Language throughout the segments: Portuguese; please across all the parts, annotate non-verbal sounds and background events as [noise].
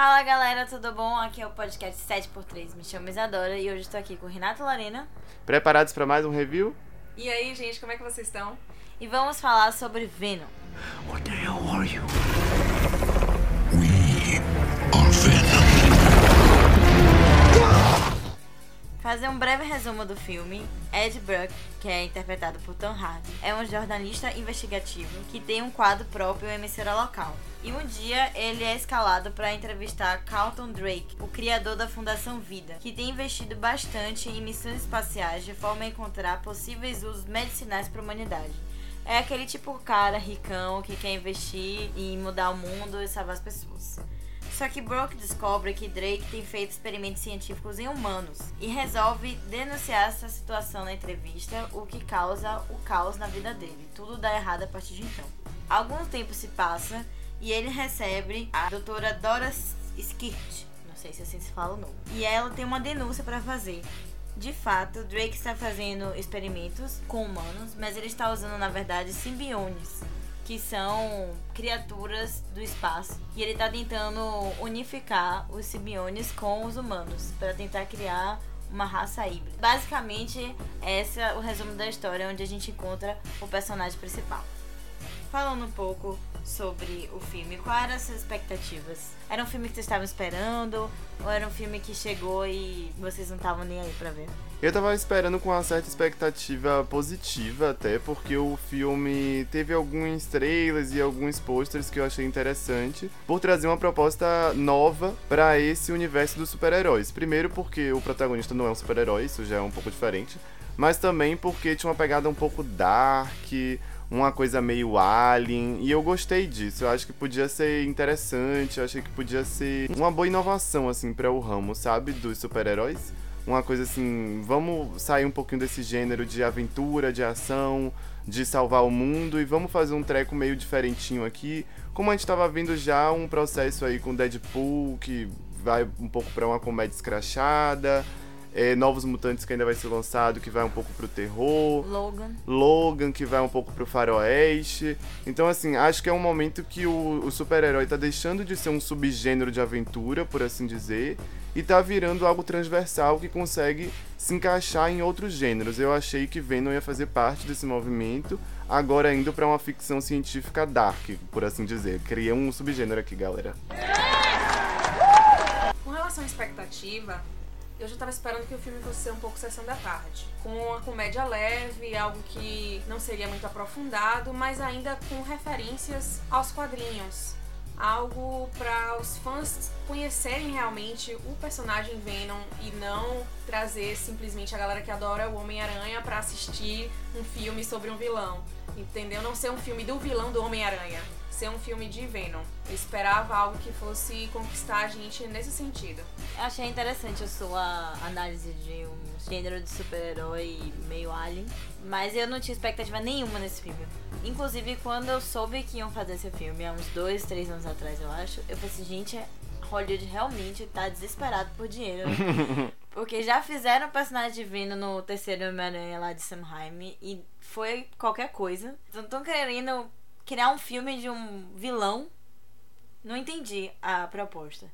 Fala galera, tudo bom? Aqui é o podcast 7x3. Me chamo Isadora e hoje estou aqui com Renato Larena. Preparados para mais um review? E aí, gente, como é que vocês estão? E vamos falar sobre Venom. What the hell are you? We Fazer um breve resumo do filme, Ed Brock, que é interpretado por Tom Hardy, é um jornalista investigativo que tem um quadro próprio em emissora local. E um dia ele é escalado para entrevistar Carlton Drake, o criador da Fundação Vida, que tem investido bastante em missões espaciais de forma a encontrar possíveis usos medicinais para a humanidade. É aquele tipo cara ricão que quer investir em mudar o mundo e salvar as pessoas. Só que Brock descobre que Drake tem feito experimentos científicos em humanos e resolve denunciar essa situação na entrevista, o que causa o caos na vida dele. Tudo dá errado a partir de então. Algum tempo se passa e ele recebe a doutora Dora Skirt, não sei se assim se fala o nome, e ela tem uma denúncia para fazer. De fato, Drake está fazendo experimentos com humanos, mas ele está usando na verdade simbiontes que são criaturas do espaço. E ele tá tentando unificar os simbiontes com os humanos para tentar criar uma raça híbrida. Basicamente, esse é o resumo da história onde a gente encontra o personagem principal. Falando um pouco sobre o filme, quais eram as suas expectativas? Era um filme que vocês estavam esperando? Ou era um filme que chegou e vocês não estavam nem aí pra ver? Eu tava esperando com uma certa expectativa positiva até, porque o filme teve alguns trailers e alguns posters que eu achei interessante, por trazer uma proposta nova para esse universo dos super-heróis. Primeiro porque o protagonista não é um super-herói, isso já é um pouco diferente, mas também porque tinha uma pegada um pouco dark, uma coisa meio alien, e eu gostei disso. Eu acho que podia ser interessante, eu achei que podia ser uma boa inovação assim para o ramo, sabe, dos super-heróis uma coisa assim, vamos sair um pouquinho desse gênero de aventura, de ação, de salvar o mundo e vamos fazer um treco meio diferentinho aqui. Como a gente estava vendo já um processo aí com Deadpool que vai um pouco para uma comédia escrachada, é, Novos Mutantes que ainda vai ser lançado, que vai um pouco pro terror. Logan. Logan, que vai um pouco pro faroeste. Então, assim, acho que é um momento que o, o super-herói tá deixando de ser um subgênero de aventura, por assim dizer, e tá virando algo transversal que consegue se encaixar em outros gêneros. Eu achei que Venom ia fazer parte desse movimento, agora indo para uma ficção científica dark, por assim dizer. Criei um subgênero aqui, galera. Com relação à expectativa, eu já estava esperando que o filme fosse ser um pouco sessão da tarde, com uma comédia leve, algo que não seria muito aprofundado, mas ainda com referências aos quadrinhos, algo para os fãs conhecerem realmente o personagem Venom e não trazer simplesmente a galera que adora o Homem-Aranha para assistir um filme sobre um vilão, entendeu? Não ser um filme do vilão do Homem-Aranha ser um filme de Venom. Eu esperava algo que fosse conquistar a gente nesse sentido. Eu achei interessante a sua análise de um gênero de super-herói meio alien, mas eu não tinha expectativa nenhuma nesse filme. Inclusive, quando eu soube que iam fazer esse filme, há uns dois, três anos atrás, eu acho, eu falei assim, gente, Hollywood realmente tá desesperado por dinheiro. [laughs] Porque já fizeram o personagem de Venom no terceiro Homem-Aranha lá de Sam Raimi e foi qualquer coisa. Então estão querendo criar um filme de um vilão. Não entendi a proposta.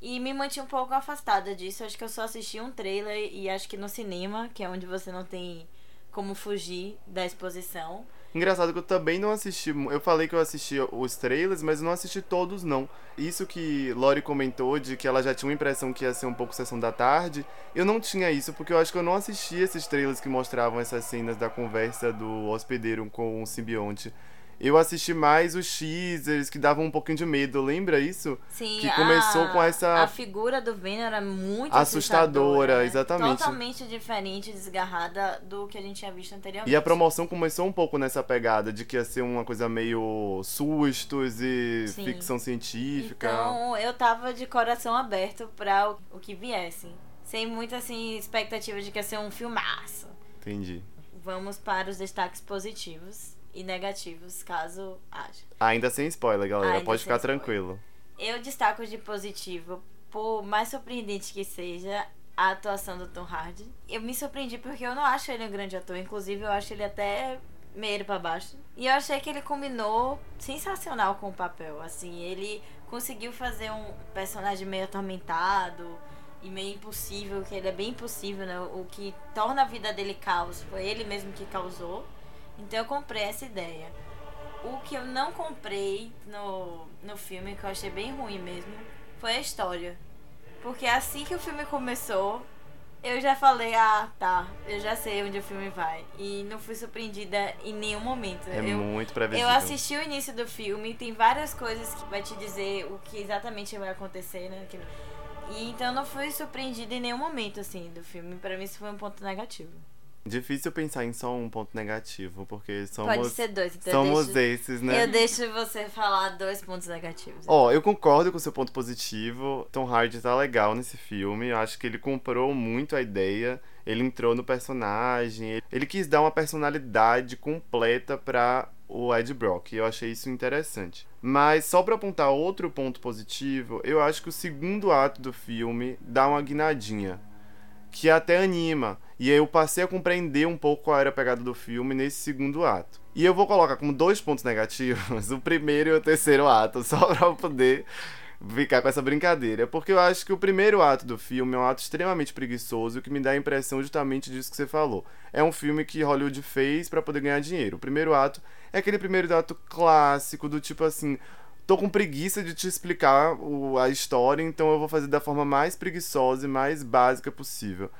E me mantive um pouco afastada disso. Acho que eu só assisti um trailer e acho que no cinema, que é onde você não tem como fugir da exposição. Engraçado que eu também não assisti. Eu falei que eu assisti os trailers, mas não assisti todos, não. Isso que Lori comentou, de que ela já tinha uma impressão que ia ser um pouco sessão da tarde, eu não tinha isso, porque eu acho que eu não assisti esses trailers que mostravam essas cenas da conversa do hospedeiro com o simbionte eu assisti mais os teasers que davam um pouquinho de medo, lembra isso? Sim, que começou a, com essa a figura do Venom era muito assustadora, assustadora né? exatamente. Totalmente diferente, desgarrada do que a gente tinha visto anteriormente. E a promoção começou um pouco nessa pegada de que ia ser uma coisa meio sustos e Sim. ficção científica. Então, eu tava de coração aberto para o, o que viesse, sem muita assim expectativa de que ia ser um filmaço. Entendi. Vamos para os destaques positivos e negativos, caso haja. Ainda sem spoiler, galera. Ainda Pode ficar spoiler. tranquilo. Eu destaco de positivo, por mais surpreendente que seja, a atuação do Tom Hardy. Eu me surpreendi porque eu não acho ele um grande ator. Inclusive, eu acho ele até meio para baixo. E eu achei que ele combinou sensacional com o papel. Assim, ele conseguiu fazer um personagem meio atormentado e meio impossível, que ele é bem impossível, né? O que torna a vida dele caos foi ele mesmo que causou. Então eu comprei essa ideia. O que eu não comprei no, no filme, que eu achei bem ruim mesmo, foi a história. Porque assim que o filme começou, eu já falei, ah, tá, eu já sei onde o filme vai. E não fui surpreendida em nenhum momento. É eu, muito previsível. eu assisti o início do filme, tem várias coisas que vai te dizer o que exatamente vai acontecer, né? E então não fui surpreendida em nenhum momento, assim, do filme. Pra mim isso foi um ponto negativo. Difícil pensar em só um ponto negativo, porque somos, Pode ser dois, então somos eu deixo, esses, né? eu deixo você falar dois pontos negativos. Ó, eu concordo com o seu ponto positivo. Tom Hardy tá legal nesse filme. Eu acho que ele comprou muito a ideia. Ele entrou no personagem. ele- quis dar uma personalidade completa pra o Ed Brock. E eu achei isso interessante. Mas só pra apontar outro ponto positivo, eu acho que o segundo ato do filme dá uma guinadinha. Que até anima. E eu passei a compreender um pouco qual era a pegada do filme nesse segundo ato. E eu vou colocar como dois pontos negativos [laughs] o primeiro e o terceiro ato, [laughs] só pra poder ficar com essa brincadeira. Porque eu acho que o primeiro ato do filme é um ato extremamente preguiçoso, que me dá a impressão justamente disso que você falou. É um filme que Hollywood fez pra poder ganhar dinheiro. O primeiro ato é aquele primeiro ato clássico, do tipo assim. Tô com preguiça de te explicar o- a história, então eu vou fazer da forma mais preguiçosa e mais básica possível.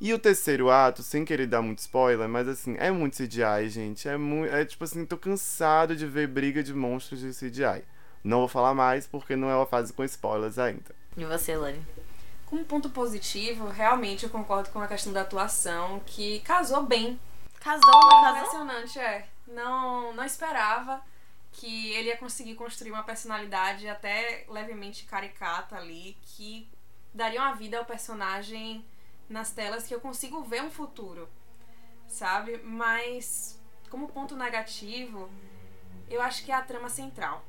E o terceiro ato, sem querer dar muito spoiler, mas assim, é muito CGI, gente. É muito. É tipo assim, tô cansado de ver briga de monstros de CGI. Não vou falar mais porque não é uma fase com spoilers ainda. E você, Lani? Como ponto positivo, realmente eu concordo com a questão da atuação, que casou bem. Casou, não casou? impressionante, é. Não, não esperava que ele ia conseguir construir uma personalidade até levemente caricata ali, que daria uma vida ao personagem nas telas que eu consigo ver um futuro, sabe? Mas, como ponto negativo, eu acho que é a trama central.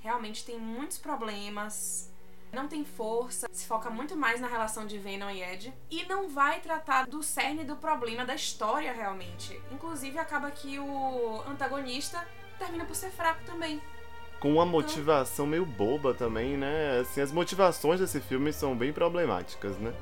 Realmente tem muitos problemas, não tem força, se foca muito mais na relação de Venom e Ed e não vai tratar do cerne do problema da história realmente. Inclusive acaba que o antagonista termina por ser fraco também. Com uma motivação meio boba também, né? Assim, as motivações desse filme são bem problemáticas, né?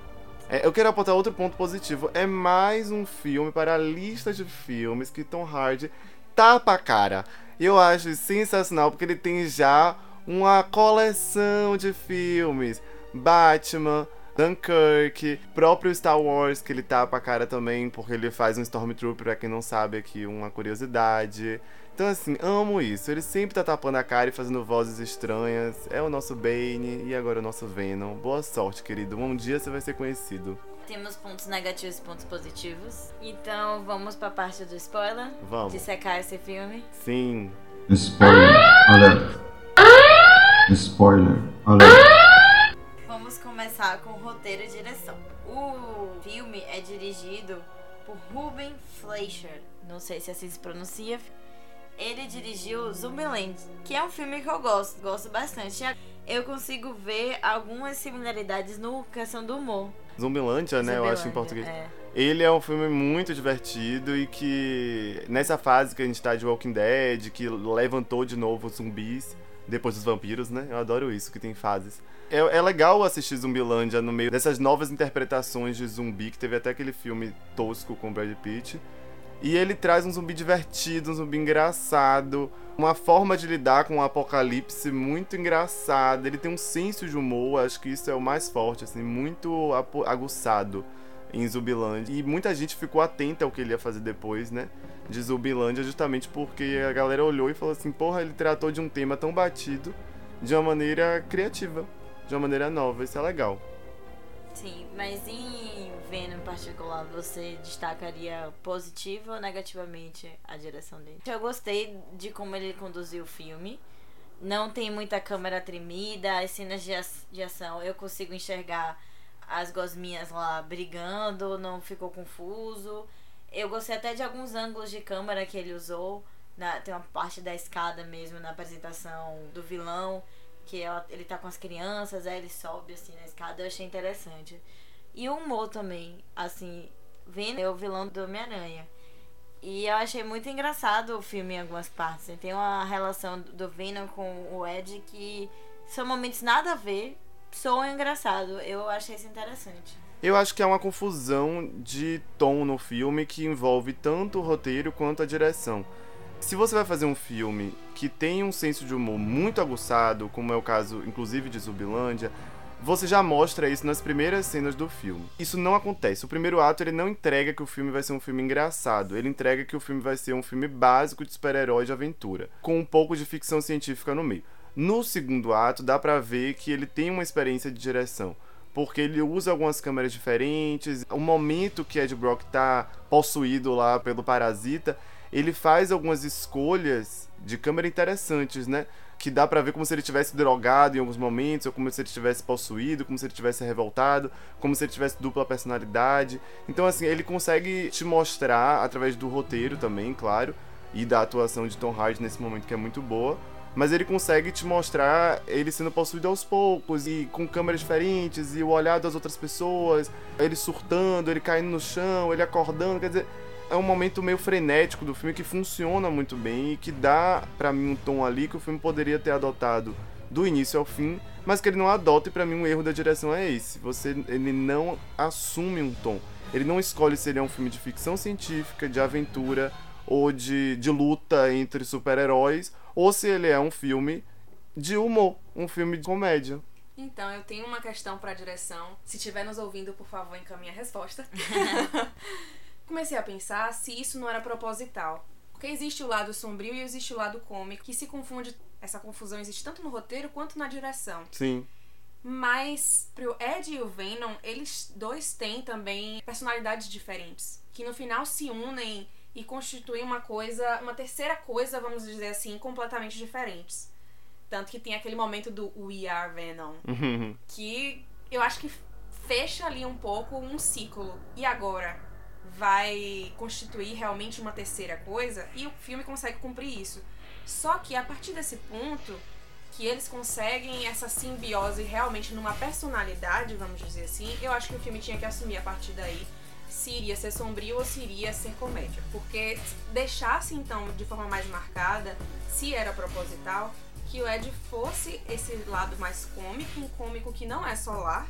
É, eu quero apontar outro ponto positivo. É mais um filme para a lista de filmes que Tom Hardy tapa a cara. E eu acho sensacional porque ele tem já uma coleção de filmes. Batman, Dunkirk, próprio Star Wars que ele tapa a cara também porque ele faz um Stormtrooper, pra quem não sabe aqui, uma curiosidade. Então, assim, amo isso. Ele sempre tá tapando a cara e fazendo vozes estranhas. É o nosso Bane e agora o nosso Venom. Boa sorte, querido. Um dia você vai ser conhecido. Temos pontos negativos e pontos positivos. Então vamos pra parte do spoiler. Vamos. Dissecar esse filme. Sim. Spoiler alert. Spoiler alert. Vamos começar com roteiro e direção. O filme é dirigido por Ruben Fleischer. Não sei se assim se pronuncia. Ele dirigiu Zumbiland, que é um filme que eu gosto, gosto bastante. Eu consigo ver algumas similaridades no questão do humor. Zumbilândia, né? Eu acho em Zumbilândia, português. é. Ele é um filme muito divertido e que nessa fase que a gente tá de Walking Dead, que levantou de novo os zumbis, depois dos vampiros, né? Eu adoro isso, que tem fases. É, é legal assistir Zumbilândia no meio dessas novas interpretações de zumbi, que teve até aquele filme tosco com Brad Pitt. E ele traz um zumbi divertido, um zumbi engraçado, uma forma de lidar com o apocalipse muito engraçada. Ele tem um senso de humor, acho que isso é o mais forte, assim, muito aguçado em Zumbilândia. E muita gente ficou atenta ao que ele ia fazer depois, né? De Zumbilândia, justamente porque a galera olhou e falou assim: porra, ele tratou de um tema tão batido de uma maneira criativa, de uma maneira nova. Isso é legal. Sim, mas em Venom em particular, você destacaria positivo ou negativamente a direção dele? Eu gostei de como ele conduziu o filme. Não tem muita câmera tremida, as cenas de, ação eu consigo enxergar as gosminhas lá brigando, não ficou confuso. Eu gostei até de alguns ângulos de câmera que ele usou. Na, tem uma parte da escada mesmo na apresentação do vilão que ela- ele tá com as crianças, aí ele sobe assim na escada, eu achei interessante. E o humor também, assim, vendo é o vilão do Homem-Aranha. E eu achei muito engraçado o filme em algumas partes. Tem uma relação do Venom com o Ed que São momentos nada a ver, soam engraçado. Eu achei isso interessante. Eu acho que é uma confusão de tom no filme que envolve tanto o roteiro quanto a direção. Se você vai fazer um filme que tem um senso de humor muito aguçado, como é o caso inclusive de Zubilândia, você já mostra isso nas primeiras cenas do filme. Isso não acontece. O primeiro ato ele não entrega que o filme vai ser um filme engraçado. Ele entrega que o filme vai ser um filme básico de super-herói de aventura, com um pouco de ficção científica no meio. No segundo ato, dá pra ver que ele tem uma experiência de direção. Porque ele usa algumas câmeras diferentes. O momento que Ed Brock tá possuído lá pelo parasita, ele faz algumas escolhas de câmera interessantes, né? Que dá pra ver como se ele tivesse drogado em alguns momentos, ou como se ele tivesse possuído, como se ele tivesse revoltado, como se ele tivesse dupla personalidade. Então, assim, ele consegue te mostrar, através do roteiro também, claro, e da atuação de Tom Hardy nesse momento que é muito boa, mas ele consegue te mostrar ele sendo possuído aos poucos e com câmeras diferentes e o olhar das outras pessoas, ele surtando, ele caindo no chão, ele acordando, quer dizer, é um momento meio frenético do filme que funciona muito bem e que dá para mim um tom ali que o filme poderia ter adotado do início ao fim, mas que ele não adota e para mim um erro da direção é esse. Você ele não assume um tom. Ele não escolhe se ele é um filme de ficção científica, de aventura ou de, de luta entre super-heróis ou se ele é um filme de humor, um filme de comédia. Então, eu tenho uma questão pra direção. Se estiver nos ouvindo, por favor, encaminhe a resposta. [laughs] Comecei a pensar se isso não era proposital. Porque existe o lado sombrio e existe o lado cômico, que se confunde. Essa confusão existe tanto no roteiro quanto na direção. Sim. Mas pro Ed e o Venom, eles dois têm também personalidades diferentes. Que no final se unem e constituem uma coisa, uma terceira coisa, vamos dizer assim, completamente diferentes. Tanto que tem aquele momento do We Are Venom, que eu acho que fecha ali um pouco um ciclo. E agora? Vai constituir realmente uma terceira coisa? E o filme consegue cumprir isso. Só que a partir desse ponto, que eles conseguem essa simbiose realmente numa personalidade, vamos dizer assim, eu acho que o filme tinha que assumir a partir daí se iria ser sombrio ou se iria ser comédia. Porque deixasse então de forma mais marcada, se era proposital, que o Ed fosse esse lado mais cômico, um cômico que não é solar,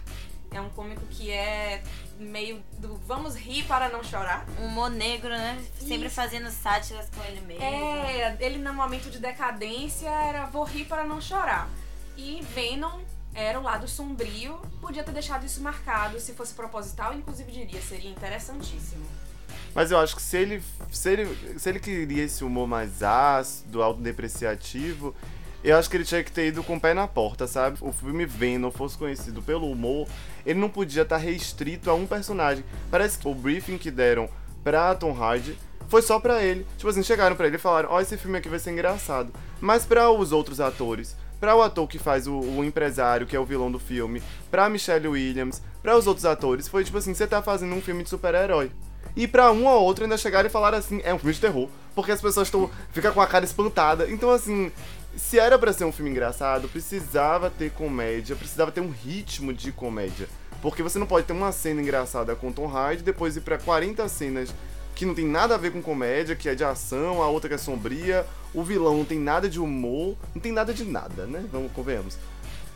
é um cômico que é meio do vamos rir para não chorar. Um humor negro, né? Sempre Isso. fazendo sátiras com ele mesmo. É, ele no momento de decadência era vou rir para não chorar. E Venom era o lado sombrio, podia ter deixado isso marcado se fosse proposital, inclusive diria, seria interessantíssimo. Mas eu acho que se ele, se ele, se ele queria esse humor mais ácido, autodepreciativo, eu acho que ele tinha que ter ido com o pé na porta, sabe? O filme Venom fosse conhecido pelo humor, ele não podia estar restrito a um personagem. Parece que o briefing que deram pra Tom Hardy foi só pra ele. Tipo assim, chegaram pra ele e falaram: Ó, esse filme aqui vai ser engraçado. Mas pra os outros atores, pra o ator que faz o, o empresário, que é o vilão do filme, pra Michelle Williams, pra os outros atores, foi tipo assim: você tá fazendo um filme de super-herói. E pra um ou outro ainda chegaram e falaram assim: é um filme de terror. Porque as pessoas estão. ficam com a cara espantada. Então, assim, se era pra ser um filme engraçado, precisava ter comédia, precisava ter um ritmo de comédia. Porque você não pode ter uma cena engraçada com Tom Hardy, depois ir pra 40 cenas que não tem nada a ver com comédia, que é de ação, a outra que é sombria, o vilão não tem nada de humor, não tem nada de nada, né? Vamos, convenhamos.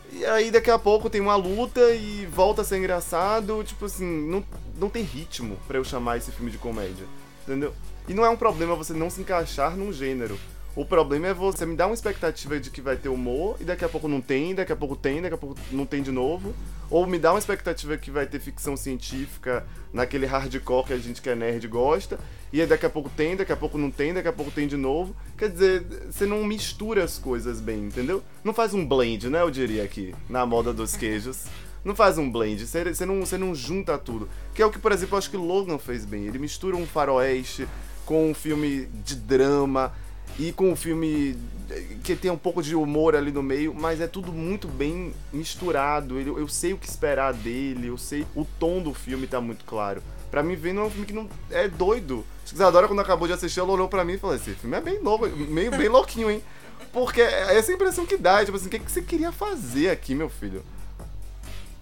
E aí daqui a pouco tem uma luta e volta a ser engraçado, tipo assim, não, não tem ritmo pra eu chamar esse filme de comédia, entendeu? E não é um problema você não se encaixar num gênero. O problema é você me dar uma expectativa de que vai ter humor e daqui a pouco não tem, daqui a pouco tem, daqui a pouco não tem de novo. Ou me dá uma expectativa que vai ter ficção científica naquele hardcore que a gente que é nerd gosta. E aí daqui a pouco tem, daqui a pouco não tem, daqui a pouco tem de novo. Quer dizer, você não mistura as coisas bem, entendeu? Não faz um blend, né? Eu diria aqui, na moda dos queijos. Não faz um blend, você, não, você não junta tudo. Que é o que, por exemplo, eu acho que Logan fez bem. Ele mistura um faroeste com um filme de drama e com um filme que tem um pouco de humor ali no meio, mas é tudo muito bem misturado. Ele- Eu sei o que esperar dele, eu sei o tom do filme tá muito claro. Pra mim, Venom é um filme que não é doido. Isadora, quando acabou de assistir, ela olhou pra mim e falou: Esse filme é bem louco, meio bem louquinho, hein? Porque é essa impressão que dá, é tipo assim, o que, que você queria fazer aqui, meu filho?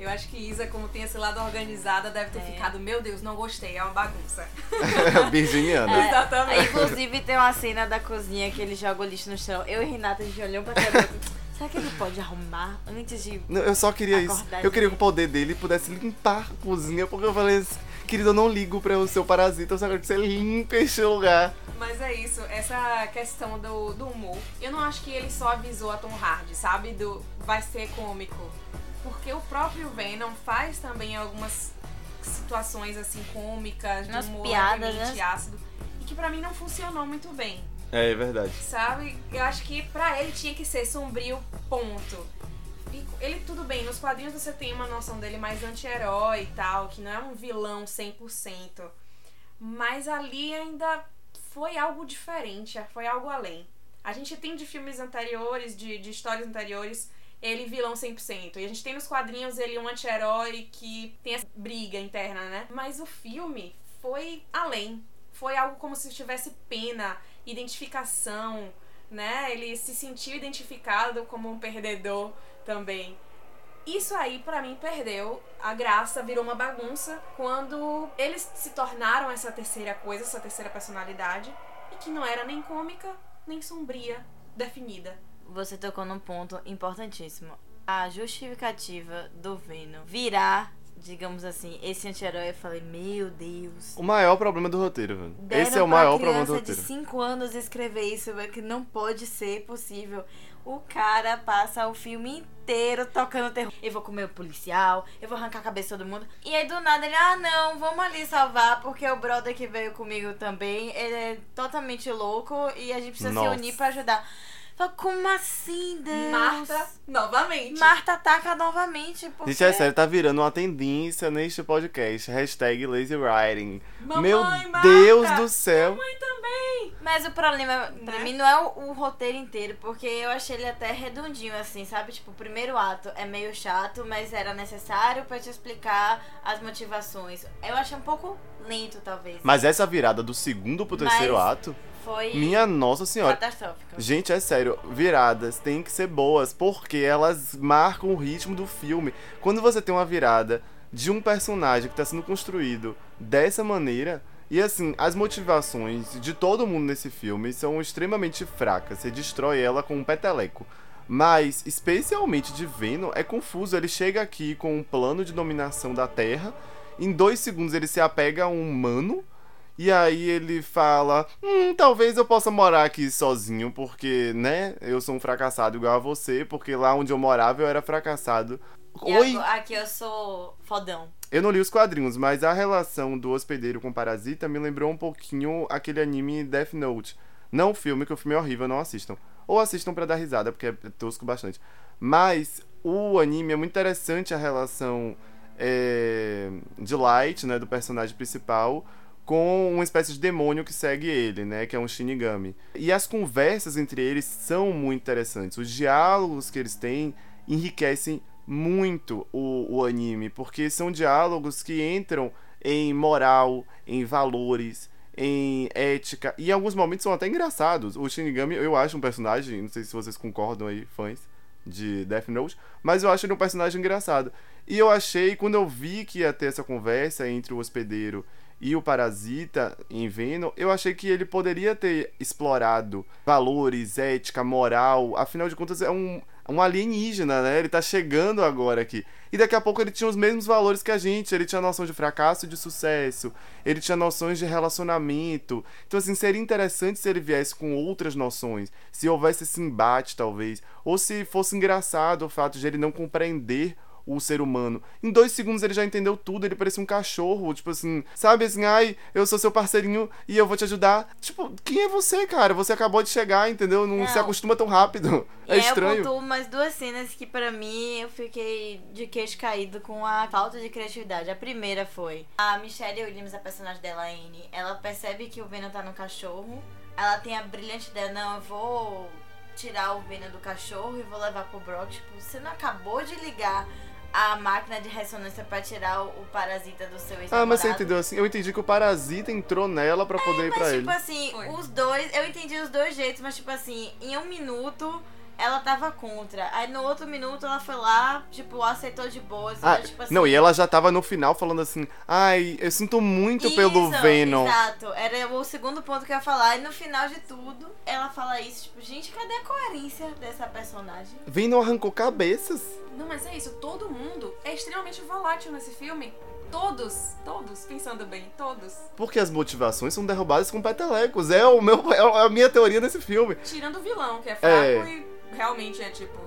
Eu acho que Isa, como tem esse lado organizada, deve ter É. ficado, meu Deus, não gostei, é uma bagunça. [laughs] Virginiana. [laughs] É, Exatamente. Inclusive tem uma cena da cozinha que ele joga o lixo no chão. Eu e Renata, a gente olhou pra cara. [laughs] Será que ele pode arrumar antes de. Não, eu só queria isso. Eu queria que o poder dele pudesse limpar a cozinha, porque eu falei assim, querido, eu não ligo pra o seu parasita, eu só quero que você limpe este lugar. Mas é isso, essa questão do, do humor. Eu não acho que ele só avisou a Tom Hardy, sabe? Do vai ser cômico. Porque o próprio Venom faz também algumas situações assim cômicas, de humor piadas, né? ácido. E que pra mim não funcionou muito bem. É, é verdade. Sabe? Eu acho que pra ele tinha que ser sombrio, ponto. E ele, tudo bem, nos quadrinhos você tem uma noção dele mais anti-herói e tal, que não é um vilão 100%. Mas ali ainda foi algo diferente, foi algo além. A gente tem de filmes anteriores, de, de histórias anteriores, ele vilão 100%. E a gente tem nos quadrinhos ele um anti-herói que tem essa briga interna, né? Mas o filme foi além. Foi algo como se tivesse pena, identificação, né? Ele se sentiu identificado como um perdedor também. Isso aí, pra mim, perdeu a graça, virou uma bagunça quando eles se tornaram essa terceira coisa, essa terceira personalidade, e que não era nem cômica, nem sombria, definida. Você tocou num ponto importantíssimo. A justificativa do Venom virar, digamos assim, esse anti-herói, eu falei, meu Deus. O maior problema do roteiro, velho. Deram Esse é o maior problema do roteiro. de 5 anos escrever isso, velho, que não pode ser possível. O cara passa o filme inteiro tocando terror. Eu vou comer o policial, eu vou arrancar a cabeça de todo mundo. E aí do nada ele, ah não, vamos ali salvar, porque o brother que veio comigo também, ele é totalmente louco e a gente precisa Nossa. se unir pra ajudar. Fala, como assim, Deus? Marta, novamente. Marta ataca novamente, porque... Gente, é sério, tá virando uma tendência neste podcast. Hashtag lazy writing. Mamãe, Meu Marta! Deus do céu. Mãe também. Mas o problema pra Né? mim não é o, o roteiro inteiro, porque eu achei ele até redondinho, assim, sabe? Tipo, o primeiro ato é meio chato, mas era necessário pra te explicar as motivações. Eu achei um pouco lento, talvez. Mas essa virada do segundo pro terceiro Mas- ato, Foi minha nossa senhora. catastrófica. Gente, é sério, viradas têm que ser boas, porque elas marcam o ritmo do filme. Quando você tem uma virada de um personagem que tá sendo construído dessa maneira, e assim, as motivações de todo mundo nesse filme são extremamente fracas. Você destrói ela com um peteleco. Mas, especialmente de Venom, é confuso. Ele chega aqui com um plano de dominação da Terra. Em dois segundos ele se apega a um humano. E aí ele fala: Hum, talvez eu possa morar aqui sozinho, porque, né, eu sou um fracassado igual a você, porque lá onde eu morava eu era fracassado. E Oi! aqui eu sou fodão. Eu não li os quadrinhos, mas a relação do hospedeiro com o parasita me lembrou um pouquinho aquele anime Death Note. Não o filme, que o filme é horrível, não assistam. Ou assistam pra dar risada, porque é tosco bastante. Mas o anime é muito interessante a relação é, de Light, né, do personagem principal, com uma espécie de demônio que segue ele, né, que é um Shinigami. E as conversas entre eles são muito interessantes. Os diálogos que eles têm enriquecem muito o, o anime, porque são diálogos que entram em moral, em valores, em ética, e em alguns momentos são até engraçados. O Shinigami, eu acho um personagem, não sei se vocês concordam aí, fãs de Death Note, mas eu acho ele um personagem engraçado. E eu achei, quando eu vi que ia ter essa conversa entre o hospedeiro e o parasita em Venom, eu achei que ele poderia ter explorado valores, ética, moral. Afinal de contas, é um, um alienígena, né? Ele tá chegando agora aqui. E daqui a pouco ele tinha os mesmos valores que a gente. Ele tinha noção de fracasso e de sucesso. Ele tinha noções de relacionamento. Então, assim, seria interessante se ele viesse com outras noções. Se houvesse esse embate, talvez. Ou se fosse engraçado o fato de ele não compreender o ser humano. Em dois segundos ele já entendeu tudo, ele parecia um cachorro, tipo assim, sabe assim, ai, eu sou seu parceirinho e eu vou te ajudar. Tipo, quem é você, cara? Você acabou de chegar, entendeu? Não, se Não. acostuma tão rápido. [laughs] É aí estranho. eu pontuo mais duas cenas que pra mim eu fiquei de queixo caído com a falta de criatividade. A primeira foi a Michelle Williams, a personagem dela, Anne, ela percebe que o Venom tá no cachorro. Ela tem a brilhante ideia, não, eu vou tirar o Venom do cachorro e vou levar pro Brock. Tipo, você não acabou de ligar a máquina de ressonância pra tirar o, parasita do seu ex Ah, mas você entendeu assim? Eu entendi que o parasita entrou nela pra poder ir pra Mas, ele. tipo assim, Foi. os dois, eu entendi os dois jeitos, mas, tipo assim, em um minuto, ela tava contra. Aí no outro minuto ela foi lá, tipo, aceitou de boas. Ah, então, tipo assim, não, e ela já tava no final falando assim, ai, eu sinto muito pelo Isso, Venom. Exato, era o segundo ponto que eu ia falar. E no final de tudo, ela fala isso, tipo, gente, cadê a coerência dessa personagem? Venom arrancou cabeças. Não, mas é isso, todo mundo é extremamente volátil nesse filme. Todos, todos, pensando bem, todos. Porque as motivações são derrubadas com petelecos. É, o meu, é a minha teoria desse filme. Tirando o vilão, que é fraco É. e realmente é tipo,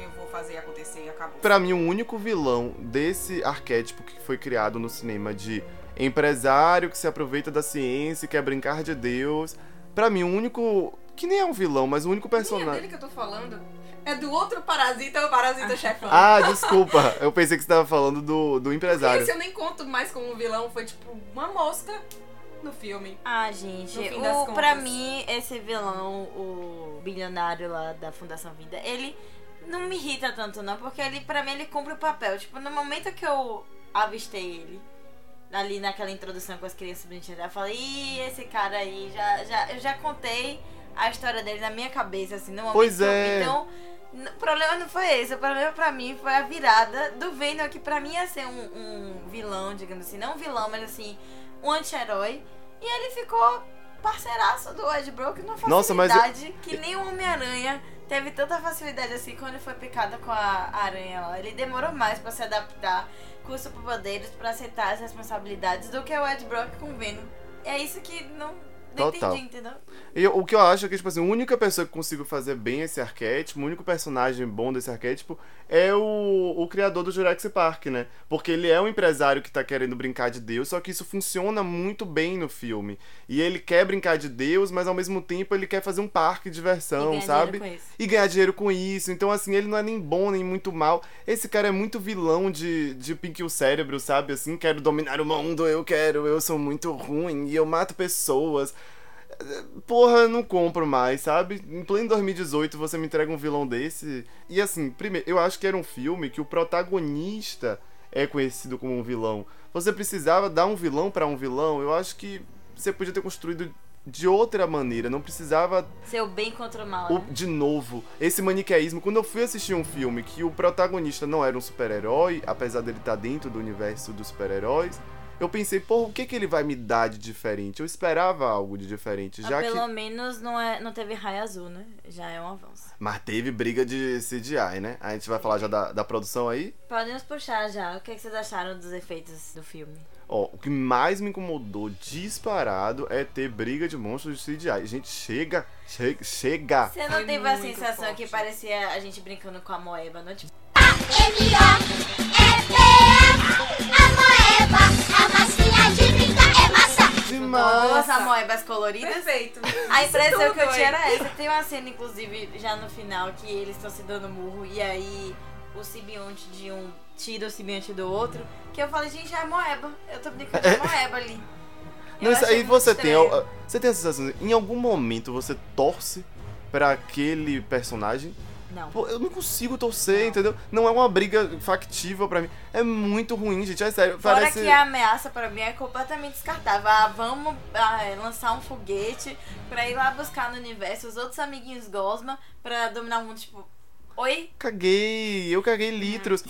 eu vou fazer acontecer e acabou. Pra mim, o único vilão desse arquétipo que foi criado no cinema de empresário que se aproveita da ciência e quer brincar de Deus. Pra mim, o único. Que nem é um vilão, mas o único Nem é personagem. dele que eu tô falando. É do outro parasita, o parasita chefão. Ah, desculpa. Eu pensei que você tava falando do, do empresário. Esse eu nem conto mais como vilão, foi tipo uma mosca no filme. Ah, gente, No fim das o, pra mim, esse vilão, o bilionário lá da Fundação Vida, ele não me irrita tanto, não, porque ele, pra mim, ele cumpre o papel. Tipo, no momento que eu avistei ele, ali naquela introdução com as crianças bonitinhas, eu falei, ih, esse cara aí, já, já, eu já contei a história dele na minha cabeça, assim, no momento Pois é. Então, o problema não foi esse, o problema pra mim foi a virada do Venom, que pra mim ia ser um, um vilão, digamos assim, não um vilão, mas assim, um anti-herói. E ele ficou parceiraço do Ed Brock numa Nossa, mas facilidade que nem o Homem-Aranha teve tanta facilidade assim quando ele foi picado com a aranha lá. Ele demorou mais pra se adaptar com os superpoderes, pra aceitar as responsabilidades do que o Ed Brock com o Venom. É isso que não, não Total. entendi, entendeu? E o que eu acho é que, tipo assim, a única pessoa que consigo fazer bem esse arquétipo, o único personagem bom desse arquétipo é o, o criador do Jurassic Park, né? Porque ele é um empresário que tá querendo brincar de Deus, só que isso funciona muito bem no filme. E ele quer brincar de Deus, mas ao mesmo tempo ele quer fazer um parque de diversão, E sabe? E ganhar dinheiro com isso. Então, assim, ele não é nem bom nem muito mal. Esse cara é muito vilão de, de Pink o Cérebro, sabe? Assim, quero dominar o mundo, eu quero, eu sou muito ruim e eu mato pessoas. Porra, eu não compro mais, sabe? Em pleno 2018 você me entrega um vilão desse. E assim, primeiro, eu acho que era um filme que o protagonista é conhecido como um vilão. Você precisava dar um vilão pra um vilão, eu acho que você podia ter construído de outra maneira, não precisava Seu bem contra o mal. o- né? de novo, esse maniqueísmo. Quando eu fui assistir um filme que o protagonista não era um super-herói, apesar dele estar dentro do universo dos super-heróis, eu pensei, pô, o que, que ele vai me dar de diferente? Eu esperava algo de diferente, Mas já pelo que. menos não, é, não teve raio azul, né? Já é um avanço. Mas teve briga de CGI, né? A gente vai falar já da, da produção aí. Podemos puxar já. O que, é que vocês acharam dos efeitos do filme? Ó, o que mais me incomodou disparado é ter briga de monstros de CGI. Gente, chega, chega, chega. Você não Foi teve a sensação forte. que parecia a gente brincando com a moeba, não? Tipo, duas Demais. amoebas coloridas. Perfeito. A impressão que eu tinha era essa. Tem uma cena, inclusive, já no final, que eles estão se dando murro e aí o simbionte de um tira o simbionte do outro. Que eu falei, gente, é moeba. Eu tô brincando de [laughs] moeba ali. Não, isso aí você tem. Você tem a sensação, em algum momento você torce pra aquele personagem? Não. Pô, eu não consigo torcer, Não. entendeu? Não é uma briga factível pra mim. É muito ruim, gente. É sério. Fora Parece. que a ameaça pra mim é completamente descartável. Ah, vamos ah, é, lançar um foguete pra ir lá buscar no universo os outros amiguinhos Gosma pra dominar o mundo. Tipo, oi? Caguei, eu caguei litros.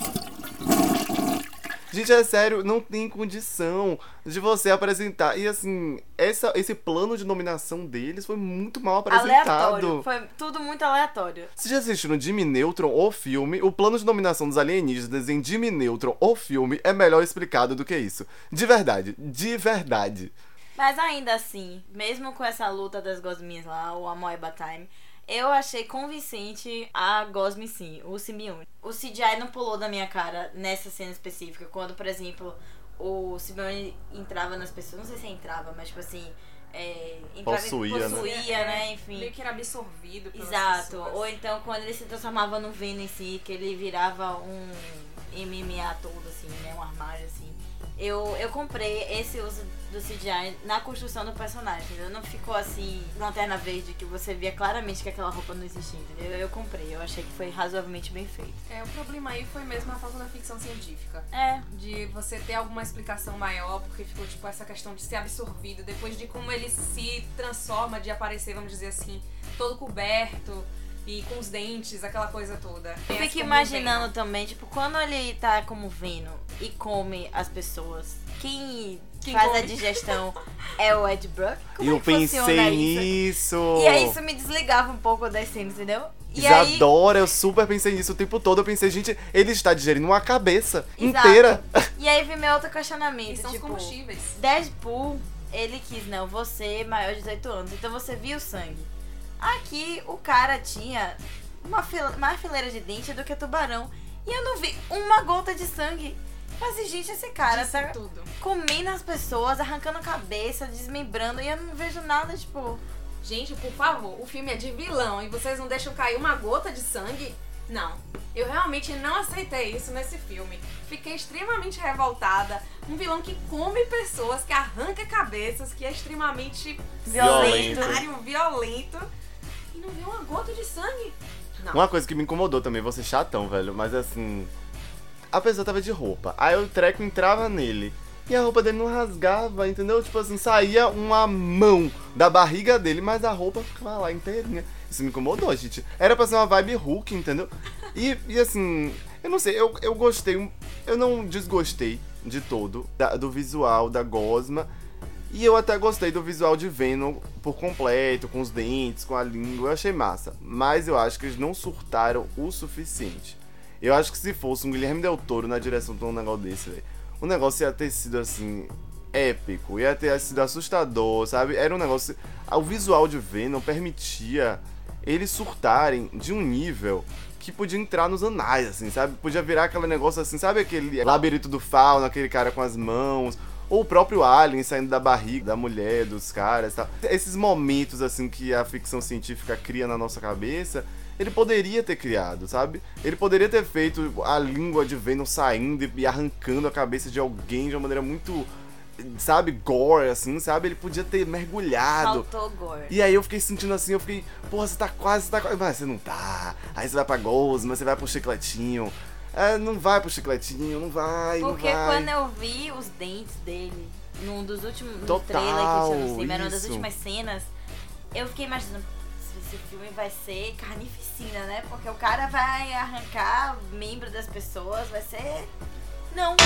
Gente, é sério, não tem condição de você apresentar. E assim, essa, esse plano de nominação deles foi muito mal Aleatório. apresentado. Foi tudo muito aleatório. Vocês já assistiram Jimmy Neutron, o filme? O plano de nominação dos alienígenas em Jimmy Neutron, o filme, é melhor explicado do que isso. De verdade, de verdade. Mas ainda assim, mesmo com essa luta das gosminhas lá, o Amoeba Time, eu achei convincente a Gosmin sim, o simbionte. O CGI não pulou da minha cara nessa cena específica, quando, por exemplo, o simbionte entrava nas pessoas, não sei se entrava, mas tipo assim, é, entrava Possuía, né? possuía, né? Enfim. Meio que era absorvido pelas Exato. pessoas. Ou então quando ele se transformava no Venom em si, que ele virava um MMA todo, assim, né? Um armário, assim. Eu, eu comprei esse uso do CGI na construção do personagem, entendeu? Não ficou assim, lanterna verde, que você via claramente que aquela roupa não existia, entendeu? Eu comprei, eu achei que foi razoavelmente bem feito. É, o problema aí foi mesmo a falta da ficção científica. É, De você ter alguma explicação maior, porque ficou tipo essa questão de ser absorvido, depois de como ele se transforma, de aparecer, vamos dizer assim, todo coberto. E com os dentes, aquela coisa toda. Eu fico imaginando Venom. também, tipo, quando ele tá como Venom e come as pessoas, quem, Quem faz a come? digestão é o Ed Brook? Como eu é que funciona pensei isso? nisso. E aí isso me desligava um pouco das cenas, entendeu? E aí, Isadora, eu super pensei nisso o tempo todo. Eu pensei, gente, ele está digerindo uma cabeça Exato. inteira. e aí vem meu outro E questionamento, são os tipo, combustíveis. Deadpool, ele quis, não, você é maior de 18 anos, então você viu sangue. Aqui o cara tinha uma fila, mais fileira de dente do que tubarão. E eu não vi uma gota de sangue. Eu Falei, gente, esse cara Disse tá tudo. comendo as pessoas, arrancando a cabeça, desmembrando, e eu não vejo nada, tipo. Gente, por favor, o filme é de vilão e vocês não deixam cair uma gota de sangue? Não. Eu realmente não aceitei isso nesse filme. Fiquei extremamente revoltada. Um vilão que come pessoas, que arranca cabeças, que é extremamente Violento. violento. E não vê uma gota de sangue? Não. Uma coisa que me incomodou também, ser chatão, velho, mas assim. A pessoa tava de roupa. Aí o treco entrava nele. E a roupa dele não rasgava, entendeu? Tipo assim, saía uma mão da barriga dele, mas a roupa ficava lá inteirinha. Isso me incomodou, gente. Era pra ser uma vibe Hulk, entendeu? E, e assim, eu não sei, eu, eu gostei, eu não desgostei de todo da- do visual da Gosma. E eu até gostei do visual de Venom por completo, com os dentes, com a língua, eu achei massa. Mas eu acho que eles não surtaram o suficiente. Eu acho que se fosse um Guilherme Del Toro na direção de um negócio desse, velho, o negócio ia ter sido assim. épico, ia ter sido assustador, sabe? Era um negócio. O visual de Venom permitia eles surtarem de um nível que podia entrar nos anais, assim, sabe? Podia virar aquele negócio assim, sabe aquele labirinto do fauno, aquele cara com as mãos, ou o próprio alien saindo da barriga da mulher, dos caras, e tal. Esses momentos assim que a ficção científica cria na nossa cabeça, ele poderia ter criado, sabe? Ele poderia ter feito a língua de Venom saindo e arrancando a cabeça de alguém de uma maneira muito sabe, gore, assim, sabe? Ele podia ter mergulhado. Faltou gore. E aí eu fiquei sentindo assim, eu fiquei, porra, você tá quase, você tá quase. Mas você não tá. Aí você vai pra Gosma, você vai pro chicletinho. É, não vai pro chicletinho, não vai, Porque não vai. quando eu vi os dentes dele num dos últimos no Total, trailer que tinha no cinema, era uma das últimas cenas, eu fiquei imaginando esse filme vai ser carnificina, né? Porque o cara vai arrancar membro das pessoas, vai ser. Não.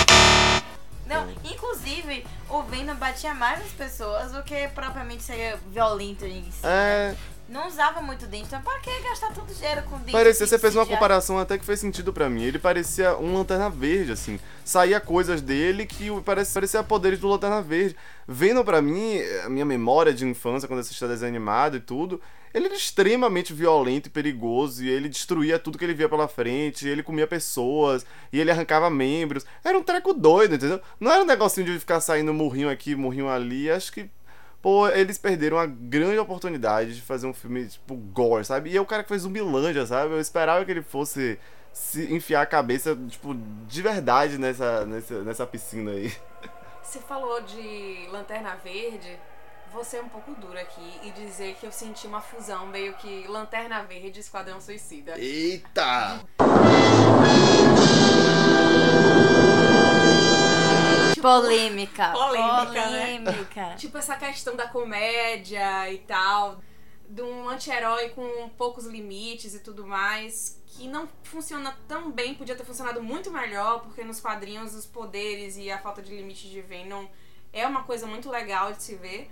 Não, inclusive, o Venom batia mais nas pessoas do que propriamente ser violento em si. É, Não usava muito dente, então pra que gastar tanto dinheiro com dente? parecia, se- você fez uma já- comparação até que fez sentido pra mim. Ele parecia um lanterna verde, assim. Saía coisas dele que parecia, parecia poderes do lanterna verde. Vendo pra mim, a minha memória de infância, quando assistia desenho animado e tudo, ele era extremamente violento e perigoso, e ele destruía tudo que ele via pela frente, e ele comia pessoas, e ele arrancava membros. Era um treco doido, entendeu? Não era um negocinho de ficar saindo murrinho aqui, murrinho ali. Acho que Pô, eles perderam a grande oportunidade de fazer um filme, tipo, gore, sabe? E é o cara que fez Zumbilândia, sabe? Eu esperava que ele fosse se enfiar a cabeça, tipo, de verdade nessa, nessa, nessa piscina aí. Você falou de Lanterna Verde. Vou ser um pouco dura aqui e dizer que eu senti uma fusão meio que Lanterna Verde e Esquadrão Suicida. Eita! Polêmica. [laughs] Polêmica, né? Polêmica. [laughs] Tipo essa questão da comédia e tal, de um anti-herói com poucos limites e tudo mais, que não funciona tão bem, podia ter funcionado muito melhor, porque nos quadrinhos os poderes e a falta de limite de Venom é uma coisa muito legal de se ver.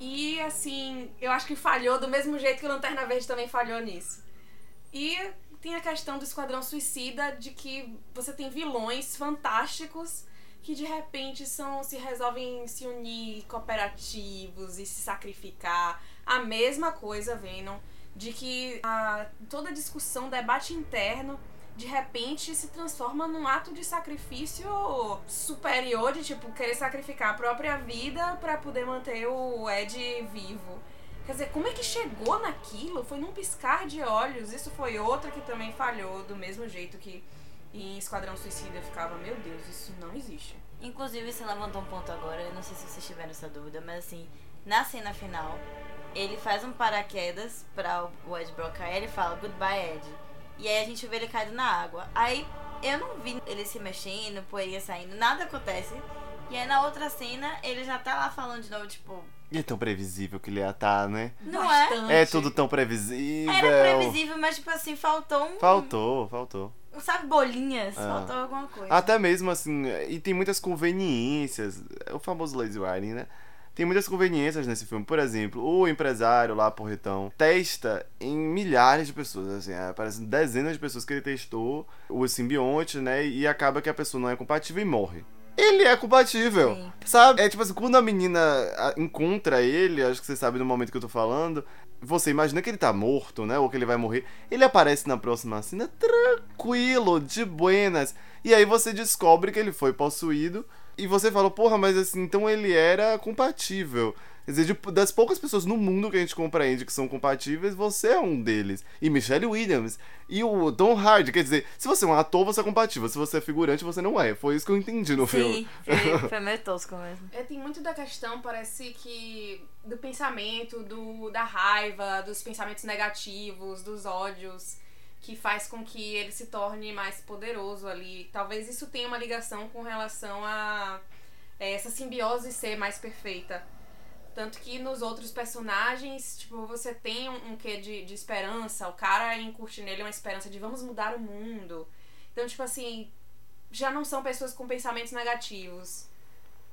E assim, eu acho que falhou do mesmo jeito que o Lanterna Verde também falhou nisso. E tem a questão do Esquadrão Suicida, de que você tem vilões fantásticos que de repente são se resolvem se unir cooperativos e se sacrificar. A mesma coisa, Venom, de que a, toda discussão, debate interno, de repente se transforma num ato de sacrifício superior, de tipo querer sacrificar a própria vida para poder manter o Ed vivo. Quer dizer, como é que chegou naquilo? Foi num piscar de olhos. Isso foi outra que também falhou, do mesmo jeito que em Esquadrão Suicida eu ficava, meu Deus, isso não existe. Inclusive, você levantou um ponto agora, eu não sei se vocês tiveram essa dúvida, mas assim, na cena final, ele faz um paraquedas pra o Ed Brock cair, ele fala goodbye, Ed. E aí a gente vê ele caído na água. Aí eu não vi ele se mexendo, poeirinha saindo, nada acontece. E aí na outra cena, ele já tá lá falando de novo, tipo, E é tão previsível que ele ia estar, né? não Bastante. É tudo tão previsível. é? Era previsível, mas tipo assim, faltou um. Faltou, faltou. Sabe, bolinhas? É. Faltou alguma coisa. Até mesmo assim, e tem muitas conveniências. É o famoso lazy writing, né? Tem muitas conveniências nesse filme. Por exemplo, o empresário lá, porretão, testa em milhares de pessoas, assim, é, aparecem dezenas de pessoas que ele testou o simbionte, né? E acaba que a pessoa não é compatível e morre. Ele é compatível, Sim. sabe? É tipo assim, quando a menina encontra ele, acho que você sabe do momento que eu tô falando, você imagina que ele tá morto, né? Ou que ele vai morrer. Ele aparece na próxima cena tranquilo, de buenas. E aí você descobre que ele foi possuído. E você fala, porra, mas assim, então ele era compatível. Quer dizer, das poucas pessoas no mundo que a gente compreende que são compatíveis, você é um deles. E Michelle Williams. E o Tom Hardy. Quer dizer, se você é um ator, você é compatível. Se você é figurante, você não é. Foi isso que eu entendi no filme. Sim, foi, foi [laughs] meio tosco mesmo. É, tem muito da questão, parece que. do pensamento, do, da raiva, dos pensamentos negativos, dos ódios, que faz com que ele se torne mais poderoso ali. Talvez isso tenha uma ligação com relação a é, essa simbiose ser mais perfeita. Tanto que nos outros personagens, tipo, você tem um, um quê de, de esperança. O cara incute nele uma esperança de vamos mudar o mundo. Então, tipo assim, já não são pessoas com pensamentos negativos.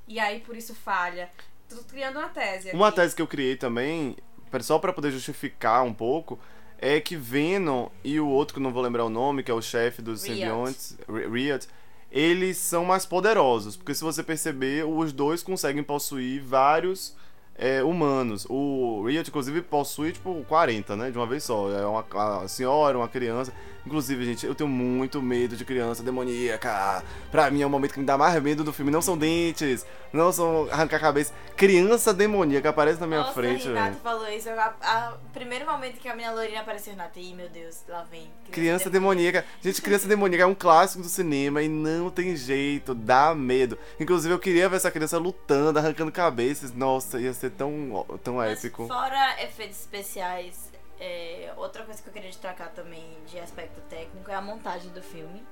E aí por isso falha. Tô criando uma tese. Uma aqui. tese que eu criei também, só pra poder justificar um pouco, é que Venom e o outro que eu não vou lembrar o nome, que é o chefe dos Riot. simbiontes, Ri- Riot, eles são mais poderosos, porque se você perceber, os dois conseguem possuir vários é, humanos. O Riot, inclusive, possui, tipo, 40, né? De uma vez só. É uma, uma senhora, uma criança. Inclusive, gente, eu tenho muito medo de criança demoníaca. Pra mim é o momento que me dá mais medo do filme. Não são dentes, não são arrancar a cabeça. Criança demoníaca aparece na minha Nossa, frente, Renato velho. falou isso. O primeiro momento que a minha loirinha apareceu, Renato, ih, meu Deus, lá vem. Criança demoníaca. Gente, criança demoníaca é um clássico do cinema e não tem jeito, dá medo. Inclusive, eu queria ver essa criança lutando, arrancando cabeças. Nossa, ia ser tão, tão Mas épico. Fora efeitos especiais, é, outra coisa que eu queria destacar também de aspecto técnico é a montagem do filme.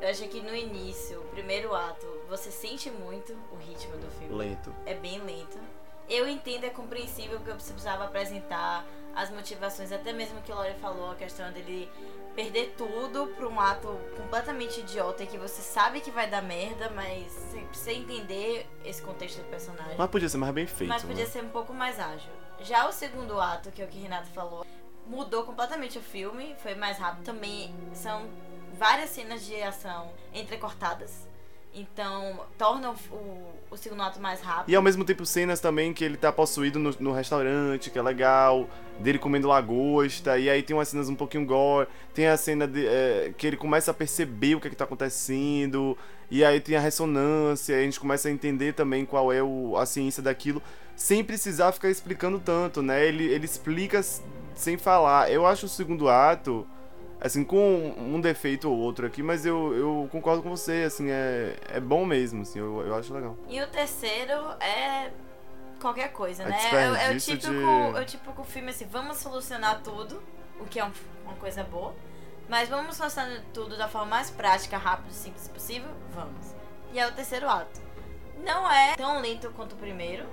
Eu achei que no início, o primeiro ato, você sente muito o ritmo do filme. Lento. É bem lento. Eu entendo, é compreensível porque você precisava apresentar as motivações, até mesmo que o Lore falou, a questão dele perder tudo pra um ato completamente idiota e que você sabe que vai dar merda, mas você precisa entender esse contexto do personagem. Mas podia ser mais bem feito, Mas podia né? ser um pouco mais ágil. Já o segundo ato, que é o que o Renato falou, mudou completamente o filme, foi mais rápido. Também são várias cenas de ação entrecortadas. Então, torna o, o, segundo ato mais rápido. E ao mesmo tempo cenas também que ele tá possuído no, no restaurante, que é legal, dele comendo lagosta, e aí tem umas cenas um pouquinho gore, tem a cena de, é, que ele começa a perceber o que é que tá acontecendo, e aí tem a ressonância, a gente começa a entender também qual é o, a ciência daquilo, sem precisar ficar explicando tanto, né? Ele, ele explica sem falar. Eu acho o segundo ato, assim, com um defeito ou outro aqui, mas eu, eu concordo com você, assim, é, é bom mesmo, assim, eu, eu acho legal. E o terceiro é qualquer coisa, É né? É, o- é o típico, de- é o típico filme assim, vamos solucionar tudo, o que é um- uma coisa boa, mas vamos solucionar tudo da forma mais prática, rápida e simples possível? Vamos. E é o terceiro ato. Não é tão lento quanto o primeiro.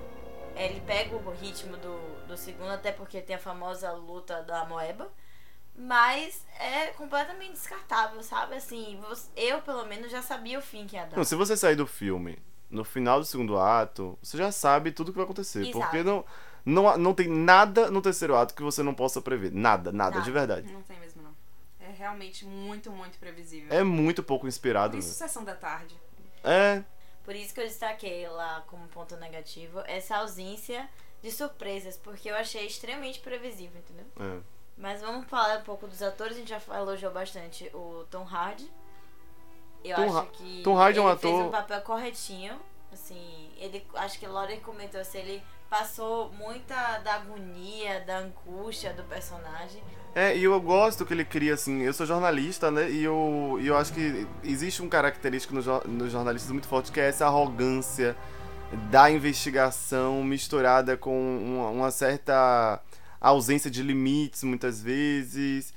Ele pega o ritmo do, do segundo, até porque tem a famosa luta da Moeba. Mas é completamente descartável, sabe? Assim, você- eu pelo menos já sabia o fim que ia dar. Não, se você sair do filme no final do segundo ato, você já sabe tudo o que vai acontecer. Exato. Porque não, não, não tem nada no terceiro ato que você não possa prever. Nada, nada, Nada. de verdade. Não tem mesmo, não. É realmente muito, muito previsível. É muito pouco inspirado. Por isso, sessão da tarde. É, Por isso que eu destaquei lá como ponto negativo essa ausência de surpresas, porque eu achei extremamente previsível, entendeu? é. Mas vamos falar um pouco dos atores, a gente já elogiou bastante o Tom Hardy. Eu Tom acho Ha- que Tom Hardy é um ele fez ator- um papel corretinho. Assim, ele acho que Lore comentou assim, ele passou muita da agonia, da angústia do personagem. É, e eu gosto que ele cria, assim, eu sou jornalista, né, e eu, e eu acho que existe um característico no nos jornalistas muito forte, que é essa arrogância da investigação misturada com uma, uma certa ausência de limites, muitas vezes.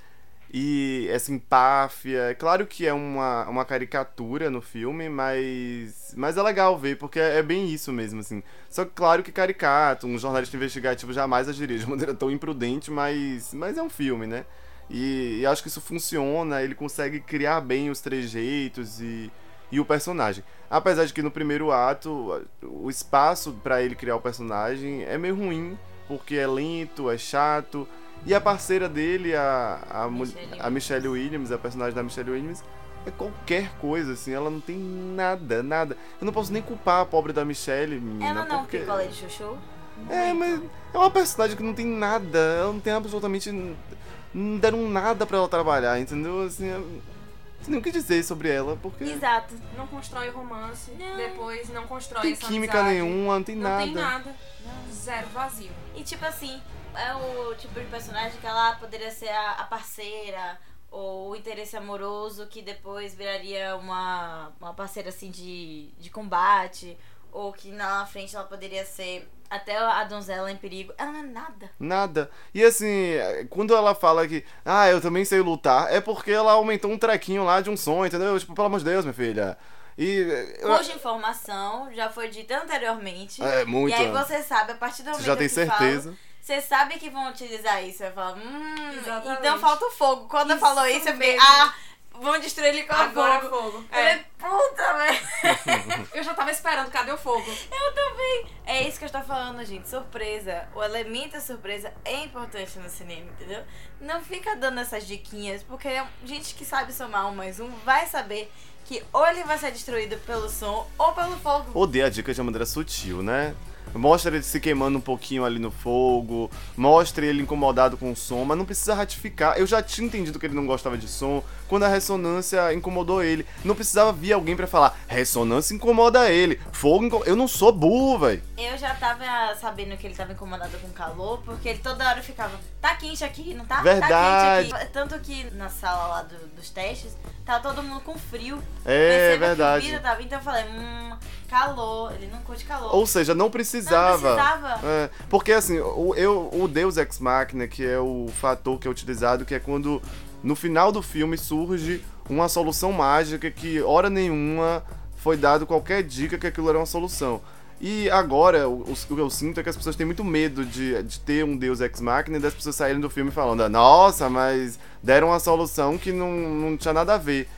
e essa empáfia. É claro que é uma, uma caricatura no filme, mas, mas é legal ver, porque é, é bem isso mesmo, assim. Só que claro que caricato, um jornalista investigativo jamais agiria de [laughs] maneira tão imprudente, mas, mas é um filme, né? E, e acho que isso funciona, ele consegue criar bem os trejeitos e, e o personagem. Apesar de que no primeiro ato, o espaço para ele criar o personagem é meio ruim, porque é lento, é chato. E a parceira dele, a, a, Michelle a Michelle Williams, a personagem da Michelle Williams, é qualquer coisa, assim, ela não tem nada, nada. Eu não posso nem culpar a pobre da Michelle, menina. Ela não porque... picolé de chuchu? É, mas é uma personagem que não tem nada, ela não tem absolutamente. Não deram nada pra ela trabalhar, entendeu? Assim, eu não sei nem o que dizer sobre ela, porque. Exato. Não constrói romance, Não. depois não constrói Não tem essa química amizade. nenhuma, não tem Não nada. tem nada. Zero vazio. E tipo assim, é o tipo de personagem que ela poderia ser a, a parceira ou o interesse amoroso que depois viraria uma, uma parceira assim de, de combate ou que na frente ela poderia ser até a donzela em perigo. Ela não é nada. Nada. E assim, quando ela fala que, ah, eu também sei lutar, é porque ela aumentou um trequinho lá de um som, entendeu? Tipo, pelo amor de Deus, minha filha. E. eu- Cuja informação já foi dita anteriormente. É, muito. E aí você sabe, a partir do Você momento já tem que certeza. fala, você sabe que vão utilizar isso. Vai falar, hum, Exatamente. então falta o fogo. Quando Isso falou isso, eu fiquei, mesmo. ah, vão destruir ele com Agora fogo. fogo. Eu É. falei, puta, velho. [laughs] Eu já tava esperando, cadê o fogo? Eu também. É isso que eu estou falando, gente. Surpresa. O elemento surpresa é importante no cinema, entendeu? Não fica dando essas diquinhas, porque gente que sabe somar um mais um vai saber que ou ele vai ser destruído pelo som ou pelo fogo. Ou dê a dica de uma maneira sutil, né? Mostra ele se queimando um pouquinho ali no fogo, mostre ele incomodado com o som, mas não precisa ratificar. Eu já tinha entendido que ele não gostava de som quando a ressonância incomodou ele. Não precisava vir alguém pra falar, ressonância incomoda ele, fogo incomoda. Eu não sou burro, velho. Eu já tava sabendo que ele tava incomodado com calor, porque ele toda hora ficava, tá quente aqui, não tá? Verdade. Tá quente aqui. Tanto que na sala lá do- dos testes, tava todo mundo com frio. É Perceba que o verdade. vidro tava, então eu falei, hum, calor, ele não curte calor. Ou seja, não precisava. Não precisava. É, porque assim, o, eu, o Deus Ex Machina, que é o fator que é utilizado, que é quando no final do filme surge uma solução mágica que hora nenhuma foi dado qualquer dica que aquilo era uma solução. E agora, o, o que eu sinto é que as pessoas têm muito medo de, de ter um Deus Ex Machina e das pessoas saírem do filme falando, nossa, mas deram uma solução que não, não tinha nada a ver.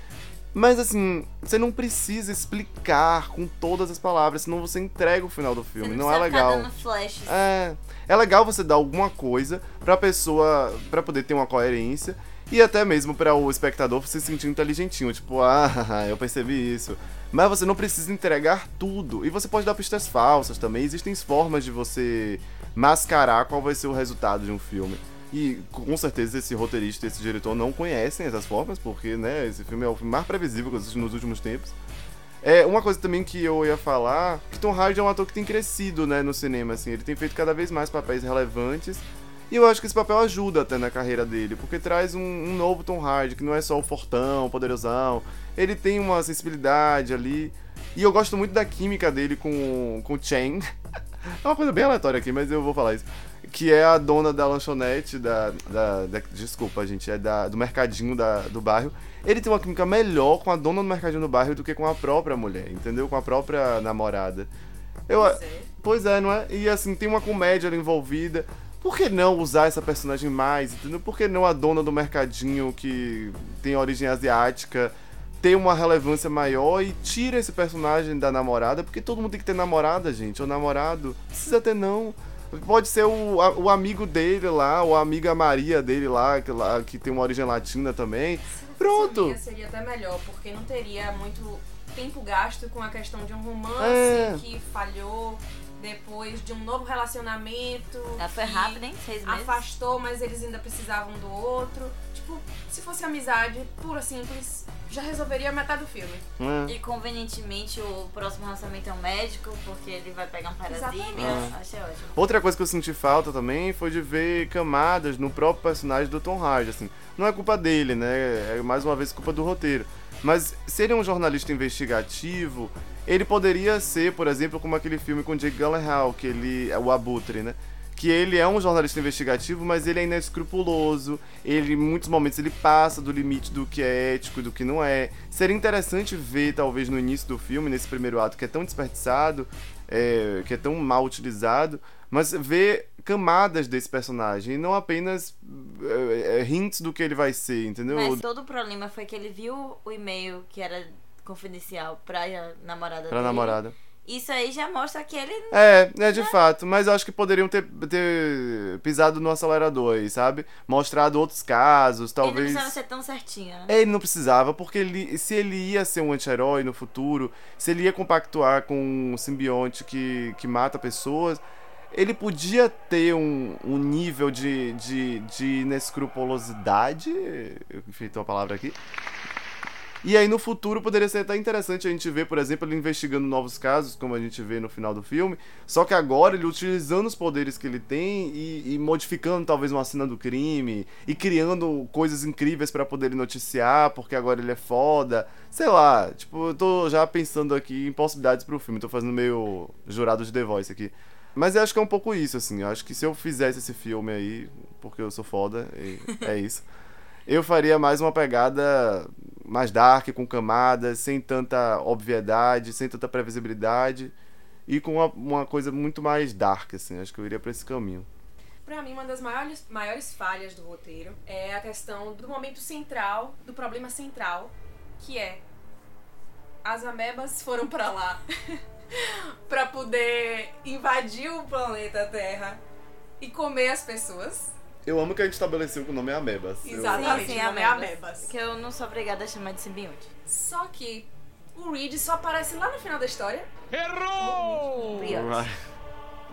Mas assim, você não precisa explicar com todas as palavras, senão você entrega o final do Você filme. não, Não, é precisa ficar legal. dando flashes. É, é legal você dar alguma coisa pra pessoa, pra poder ter uma coerência e até mesmo pra o espectador se sentir inteligentinho, tipo, ah, [laughs] eu percebi isso. Mas você não precisa entregar tudo. E você pode dar pistas falsas também. Existem formas de você mascarar qual vai ser o resultado de um filme. E com certeza esse roteirista esse diretor não conhecem essas formas, porque, né, esse filme é o filme mais previsível que eu assisti nos últimos tempos. É, uma coisa também que eu ia falar, que Tom Hardy é um ator que tem crescido, né, no cinema, assim, ele tem feito cada vez mais papéis relevantes, e eu acho que esse papel ajuda até na carreira dele, porque traz um, um novo Tom Hardy, que não é só o fortão, o poderosão, ele tem uma sensibilidade ali, e eu gosto muito da química dele com, com o Chen, [laughs] é uma coisa bem aleatória aqui, mas eu vou falar isso, que é a dona da lanchonete, da, da, da- desculpa gente, é da, do mercadinho da, do bairro, ele tem uma química melhor com a dona do mercadinho do bairro do que com a própria mulher, entendeu? Com a própria namorada. Eu, Pois é. Pois é, não é? E assim, tem uma comédia ali envolvida. Por que não usar essa personagem mais, entendeu? Por que não a dona do mercadinho que tem origem asiática ter uma relevância maior e tira esse personagem da namorada? Porque todo mundo tem que ter namorada, gente, ou namorado. Precisa ter, não. Pode ser o, a- o amigo dele lá, ou a amiga Maria dele lá, que, lá, que tem uma origem latina também. Pronto! Seria, seria até melhor, porque não teria muito tempo gasto com a questão de um romance É. que falhou depois de um novo relacionamento. Ela foi rápida, hein? Seis meses. Afastou, mas eles ainda precisavam do outro. Tipo, se fosse amizade pura, simples, já resolveria metade do filme. É. E convenientemente o próximo relacionamento é um médico, porque ele vai pegar um parasita. Exatamente. Achei ótimo. Outra coisa que eu senti falta também foi de ver camadas no próprio personagem do Tom Hardy, assim. Não é culpa dele, né? É mais uma vez culpa do roteiro. Mas se ele é um jornalista investigativo, ele poderia ser, por exemplo, como aquele filme com Jake Gyllenhaal, que ele é o Abutre, né? que ele é um jornalista investigativo, mas ele é inescrupuloso. Ele, em muitos momentos, ele passa do limite do que é ético e do que não é. Seria interessante ver, talvez, no início do filme, nesse primeiro ato, que é tão desperdiçado, é, que é tão mal utilizado, mas ver camadas desse personagem, e não apenas é, é, hints do que ele vai ser, entendeu? Mas todo o problema foi que ele viu o e-mail que era confidencial pra namorada Pra dele. namorada. Isso aí já mostra que ele É, é de fato, mas eu acho que poderiam ter, ter pisado no acelerador aí, sabe? Mostrado outros casos, ele não talvez. precisava ser tão certinho, né? É, Ele não precisava, porque ele, se ele ia ser um anti-herói no futuro, se ele ia compactuar com um simbionte que, que mata pessoas, ele podia ter um, um nível de, de, de inescrupulosidade. Eu enfeitei uma palavra aqui. E aí no futuro poderia ser até interessante a gente ver, por exemplo, ele investigando novos casos, como a gente vê no final do filme. Só que agora ele utilizando os poderes que ele tem e, e modificando talvez uma cena do crime e criando coisas incríveis pra poder noticiar, porque agora ele é foda. Sei lá, tipo, eu tô já pensando aqui em possibilidades pro filme. Tô fazendo meio jurado de The Voice aqui. Mas eu acho que é um pouco isso, assim. Eu acho que se eu fizesse esse filme aí, porque eu sou foda, e é isso. [laughs] Eu faria mais uma pegada mais dark, com camadas, sem tanta obviedade, sem tanta previsibilidade e com uma, uma coisa muito mais dark, assim. Acho que eu iria pra esse caminho. Pra mim, uma das maiores, maiores falhas do roteiro é a questão do momento central, do problema central, que é as amebas foram pra lá [laughs] pra poder invadir o planeta Terra e comer as pessoas. Eu amo que a gente estabeleceu que o nome é Amebas. Exatamente. Sim, sim, o nome é amebas. amebas. Que eu não sou obrigada a chamar de simbionte. Só que o Reed só aparece lá no final da história. Riot. Right.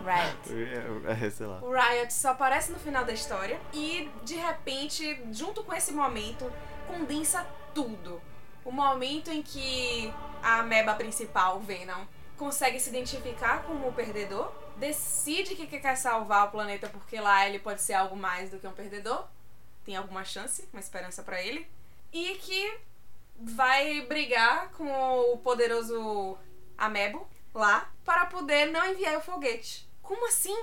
Riot. É, é, sei lá. O Riot só aparece no final da história e, de repente, junto com esse momento, condensa tudo. O momento em que a ameba principal, o Venom, consegue se identificar como o perdedor, decide que quer salvar o planeta porque lá ele pode ser algo mais do que um perdedor, tem alguma chance, uma esperança pra ele, e que vai brigar com o poderoso Amebo lá para poder não enviar o foguete. Como assim?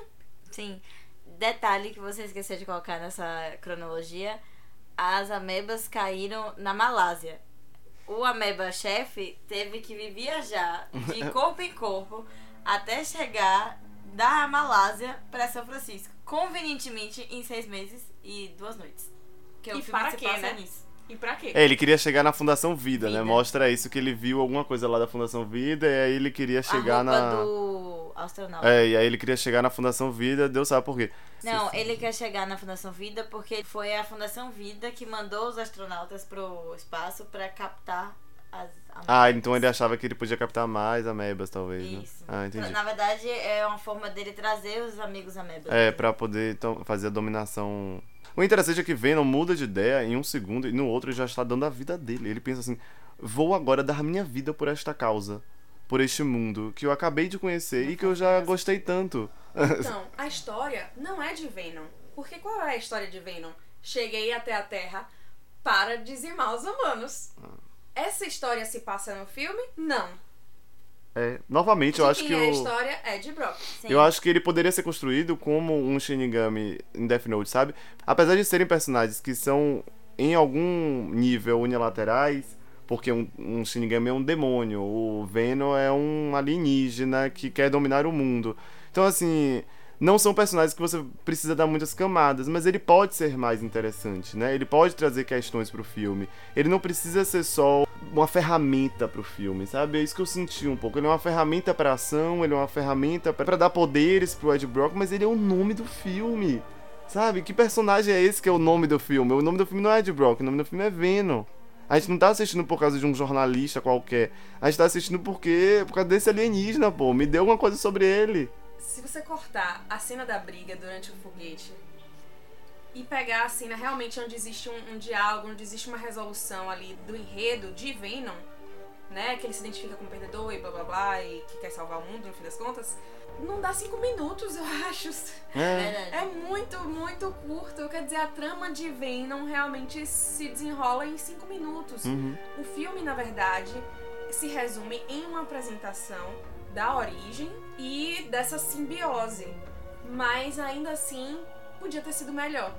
Sim. Detalhe que você esqueceu de colocar nessa cronologia: as amebas caíram na Malásia. O ameba chefe teve que viajar de [laughs] corpo em corpo até chegar da Malásia para São Francisco. Convenientemente em seis meses e duas noites. Que E o filme para quê, passa né? nisso. E pra quê? É, ele queria chegar na Fundação Vida, né? Vida. Mostra isso que ele viu alguma coisa lá da Fundação Vida e aí ele queria chegar a roupa na. do astronauta. É, e aí ele queria chegar na Fundação Vida, Deus sabe por quê. Não, ele quer chegar na Fundação Vida porque foi a Fundação Vida que mandou os astronautas pro espaço pra captar as Ah, então ele achava que ele podia captar mais amebas, talvez, né? Isso. Ah, entendi. Na verdade, é uma forma dele trazer os amigos amebas. É, pra poder então, fazer a dominação. O interessante é que Venom muda de ideia em um segundo e no outro ele já está dando a vida dele. Ele pensa assim: vou agora dar minha vida por esta causa, por este mundo que eu acabei de conhecer e que eu já gostei tanto. [laughs] Então, a história não é de Venom. Porque qual é a história de Venom? Cheguei até a Terra para dizimar os humanos. Essa história se passa no filme? Não. É, novamente, De eu acho que é a o. história é de Brock. Sim. Eu acho que ele poderia ser construído como um Shinigami em Death Note, sabe? Apesar de serem personagens que são, em algum nível, unilaterais, porque um, um Shinigami é um demônio, o Venom é um alienígena que quer dominar o mundo. Então, assim, não são personagens que você precisa dar muitas camadas, mas ele pode ser mais interessante, né? Ele pode trazer questões pro filme. Ele não precisa ser só uma ferramenta pro filme, sabe? É isso que eu senti um pouco. Ele é uma ferramenta pra ação, ele é uma ferramenta pra dar poderes pro Ed Brock, mas ele é o nome do filme. Sabe? Que personagem é esse que é o nome do filme? O nome do filme não é Ed Brock, o nome do filme é Venom. A gente não tá assistindo por causa de um jornalista qualquer. A gente tá assistindo porque por causa desse alienígena, pô. Me deu alguma coisa sobre ele. Se você cortar a cena da briga durante o foguete e pegar a cena realmente onde existe um, um diálogo, onde existe uma resolução ali do enredo de Venom, né? Que ele se identifica como perdedor e blá blá blá e que quer salvar o mundo no fim das contas, não dá cinco minutos, eu [laughs] acho. É. Verdade. É muito, muito curto. Quer dizer, a trama de Venom realmente se desenrola em cinco minutos. Uhum. O filme, na verdade, se resume em uma apresentação da origem e dessa simbiose. Mas ainda assim, podia ter sido melhor.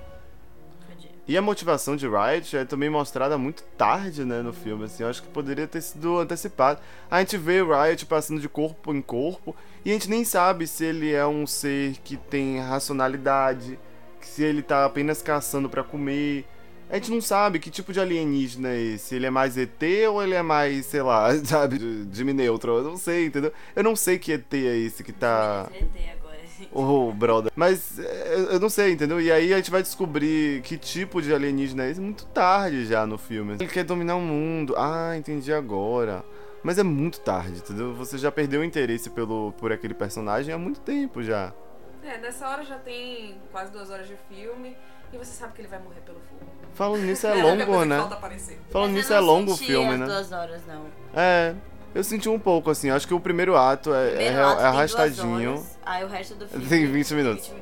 E a motivação de Riot é também mostrada muito tarde, né, no filme, assim, eu acho que poderia ter sido antecipado. A gente vê o Riot passando de corpo em corpo, e a gente nem sabe se ele é um ser que tem racionalidade, se ele tá apenas caçando pra comer. A gente não sabe que tipo de alienígena é esse. Ele é mais ET ou ele é mais, sei lá, [laughs] sabe, Jimmy Neutron? Eu não sei, entendeu? Eu não sei que ET é esse que tá... ET agora, gente. Ô, brother. Mas é, eu eu não sei, entendeu? E aí a gente vai descobrir que tipo de alienígena é esse muito tarde já no filme. Ele quer dominar o mundo. Ah, entendi agora. Mas é muito tarde, entendeu? Você já perdeu o interesse pelo, por aquele personagem há muito tempo já. É, nessa hora já tem quase duas horas de filme e você sabe que ele vai morrer pelo fogo. Falando nisso, é [laughs] coisa longo, né? Falando nisso, é longo o filme, né? duas horas, não. É. Eu senti um pouco, assim. Acho que o primeiro ato é, é, Primeiro é ato tem duas arrastadinho. horas, aí o resto do filme Tem 20 minutos.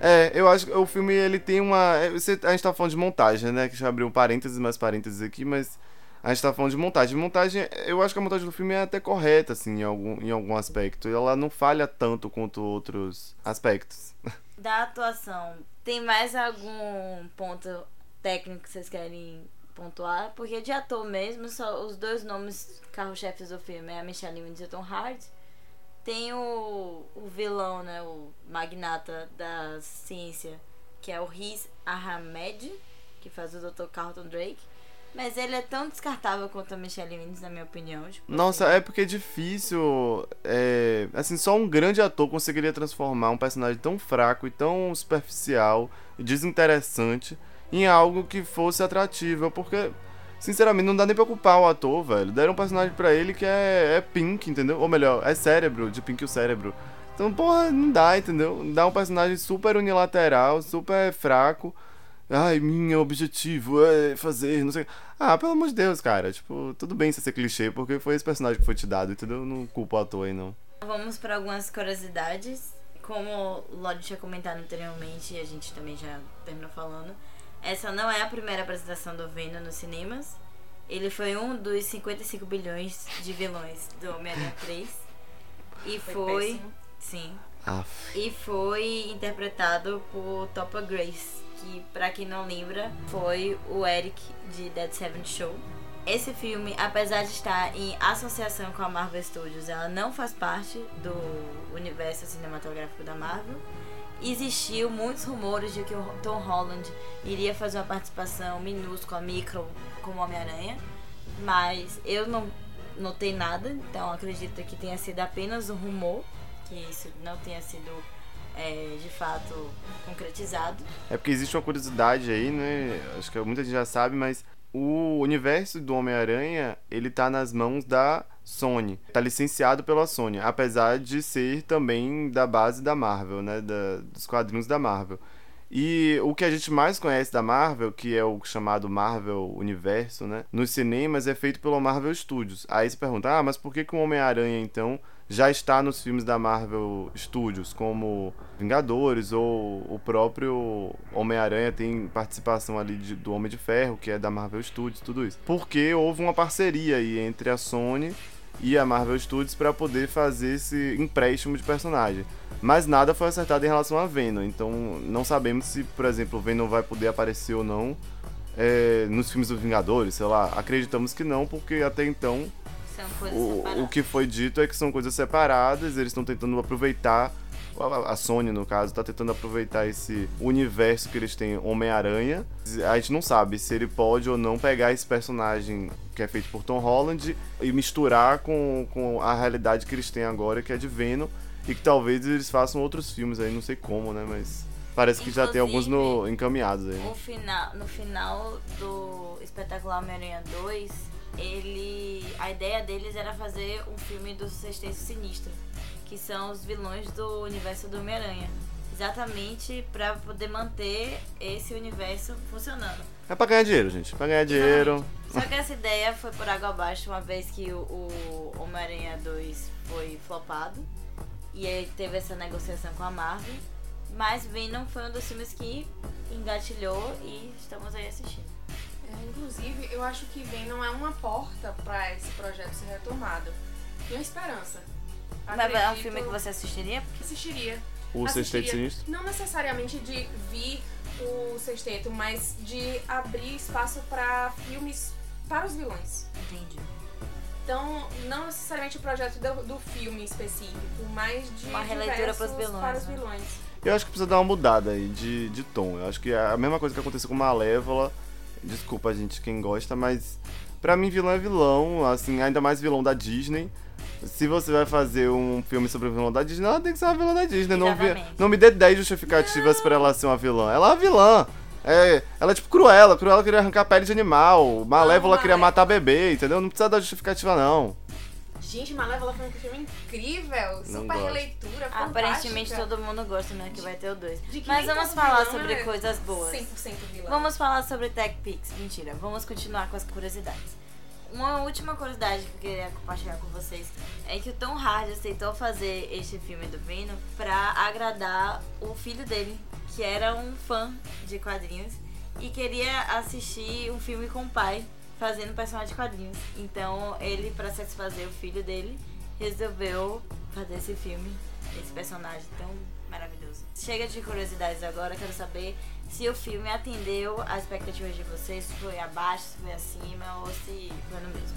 É, eu acho que o filme ele tem uma. é, você- a gente tá falando de montagem, né? Que já abriu um parênteses mais parênteses aqui, mas a gente tá falando de montagem. Montagem, eu acho que a montagem do filme é até correta, assim, em algum, em algum aspecto. Ela não falha tanto quanto outros aspectos. [laughs] Da atuação, tem mais algum ponto técnico que vocês querem pontuar? Porque de ator mesmo, só os dois nomes carro-chefes do filme é a Michelle Williams e o Tom Hardy. Tem o, o vilão, né, o magnata da ciência, que é o Riz Ahmed, que faz o Dr. Carlton Drake. Mas ele é tão descartável quanto a Michelle Williams, na minha opinião. Tipo, Nossa, assim. é porque é difícil. É, assim, só um grande ator conseguiria transformar um personagem tão fraco e tão superficial e desinteressante em algo que fosse atrativo. Porque, sinceramente, não dá nem pra culpar o ator, velho. Deram um personagem pra ele que é, é Pink, entendeu? Ou melhor, é cérebro, de Pink o cérebro. Então, porra, não dá, entendeu? Dá um personagem super unilateral, super fraco. Ai, meu objetivo é fazer, não sei. Ah, pelo amor de Deus, cara. Tipo, tudo bem você ser clichê, porque foi esse personagem que foi te dado, entendeu? Eu Não culpo o ator aí, não. Vamos para algumas curiosidades. Como o Lodi tinha comentado anteriormente e a gente também já terminou falando, essa não é a primeira apresentação do Venom nos cinemas. Ele foi um dos 55 bilhões de vilões do Homem-Aranha 3. E Foi foi. Sim. Aff. E foi interpretado por Topa Grace, que pra quem não lembra, foi o Eric de Dead Seven Show. Esse filme, apesar de estar em associação com a Marvel Studios, ela não faz parte do universo cinematográfico da Marvel. Existiu muitos rumores de que o Tom Holland iria fazer uma participação minúscula, micro, como Homem-Aranha, mas eu não notei nada, então acredito que tenha sido apenas um rumor, que isso não tenha sido é, de fato concretizado. É porque existe uma curiosidade aí, né? Acho que muita gente já sabe, mas o universo do Homem-Aranha, ele tá nas mãos da Sony. Tá licenciado pela Sony, apesar de ser também da base da Marvel, né? Da, dos quadrinhos da Marvel. E o que a gente mais conhece da Marvel, que é o chamado Marvel Universo, né? Nos cinemas é feito pela Marvel Studios. Aí você pergunta, ah, mas por que, que o Homem-Aranha, então, já está nos filmes da Marvel Studios, como Vingadores ou o próprio Homem-Aranha tem participação ali de- do Homem de Ferro, que é da Marvel Studios, tudo isso. Porque houve uma parceria aí entre a Sony e a Marvel Studios para poder fazer esse empréstimo de personagem. Mas nada foi acertado em relação a Venom, então não sabemos se, por exemplo, o Venom vai poder aparecer ou não é, nos filmes dos Vingadores, sei lá. Acreditamos que não, porque até então São coisas o, separadas. o que foi dito é que são coisas separadas, eles estão tentando aproveitar, a- Sony no caso, está tentando aproveitar esse universo que eles têm, Homem-Aranha. A gente não sabe se ele pode ou não pegar esse personagem que é feito por Tom Holland e misturar com, com a realidade que eles têm agora, que é de Venom, e que talvez eles façam outros filmes aí, não sei como, né, mas parece que já tem alguns no, encaminhados aí. né? O final, no final do espetacular Homem-Aranha 2, ele. A ideia deles era fazer um filme do Sexteto Sinistro, que são os vilões do universo do Homem-Aranha. Exatamente pra poder manter esse universo funcionando. É pra ganhar dinheiro, gente, pra ganhar dinheiro. Só que essa ideia foi por água abaixo uma vez que o, o Homem-Aranha 2 foi flopado. E aí teve essa negociação com a Marvel. Mas Venom foi um dos filmes que engatilhou e estamos aí assistindo. É, inclusive, eu acho que vem não é uma porta pra esse projeto ser retomado. Tem uma esperança. Mas é um Acredito filme que você assistiria? que assistiria. O Sexteto. Sinistro? Não necessariamente de vir o sexteto, mas de abrir espaço para filmes para os vilões. Entendi. Então, não necessariamente o projeto do, do filme específico, mas de Uma releitura pros diversos vilões, para os né? vilões. Eu acho que precisa dar uma mudada aí de, de tom. Eu acho que é a mesma coisa que aconteceu com Malévola. Desculpa, gente, quem gosta, mas pra mim vilão é vilão, assim, ainda mais vilão da Disney. Se você vai fazer um filme sobre vilão da Disney, ela tem que ser uma vilã da Disney. Não, vi, não me dê 10 justificativas pra ela ser uma vilã. Ela é uma vilã. É, ela é tipo Cruella. Cruella queria arrancar pele de animal. Malévola queria matar bebê, entendeu? Não precisa dar justificativa, não. Gente, Malévola foi um filme incrível, Não super gosto. releitura, Aparentemente fantástica. todo mundo gosta, né? Que vai ter o 2. De que Mas nem vamos falar sobre é coisas boas. 100% vilão. Vamos falar sobre Tech Pix. Mentira, vamos continuar com as curiosidades. Uma última curiosidade que eu queria compartilhar com vocês é que o Tom Hardy aceitou fazer este filme do Venom pra agradar o filho dele, que era um fã de quadrinhos e queria assistir um filme com o pai fazendo personagem de quadrinhos. Então ele, pra satisfazer o filho dele, resolveu fazer esse filme, esse personagem tão maravilhoso. Chega de curiosidades agora, quero saber se o filme atendeu as expectativas de vocês, se foi abaixo, se foi acima ou se foi no mesmo.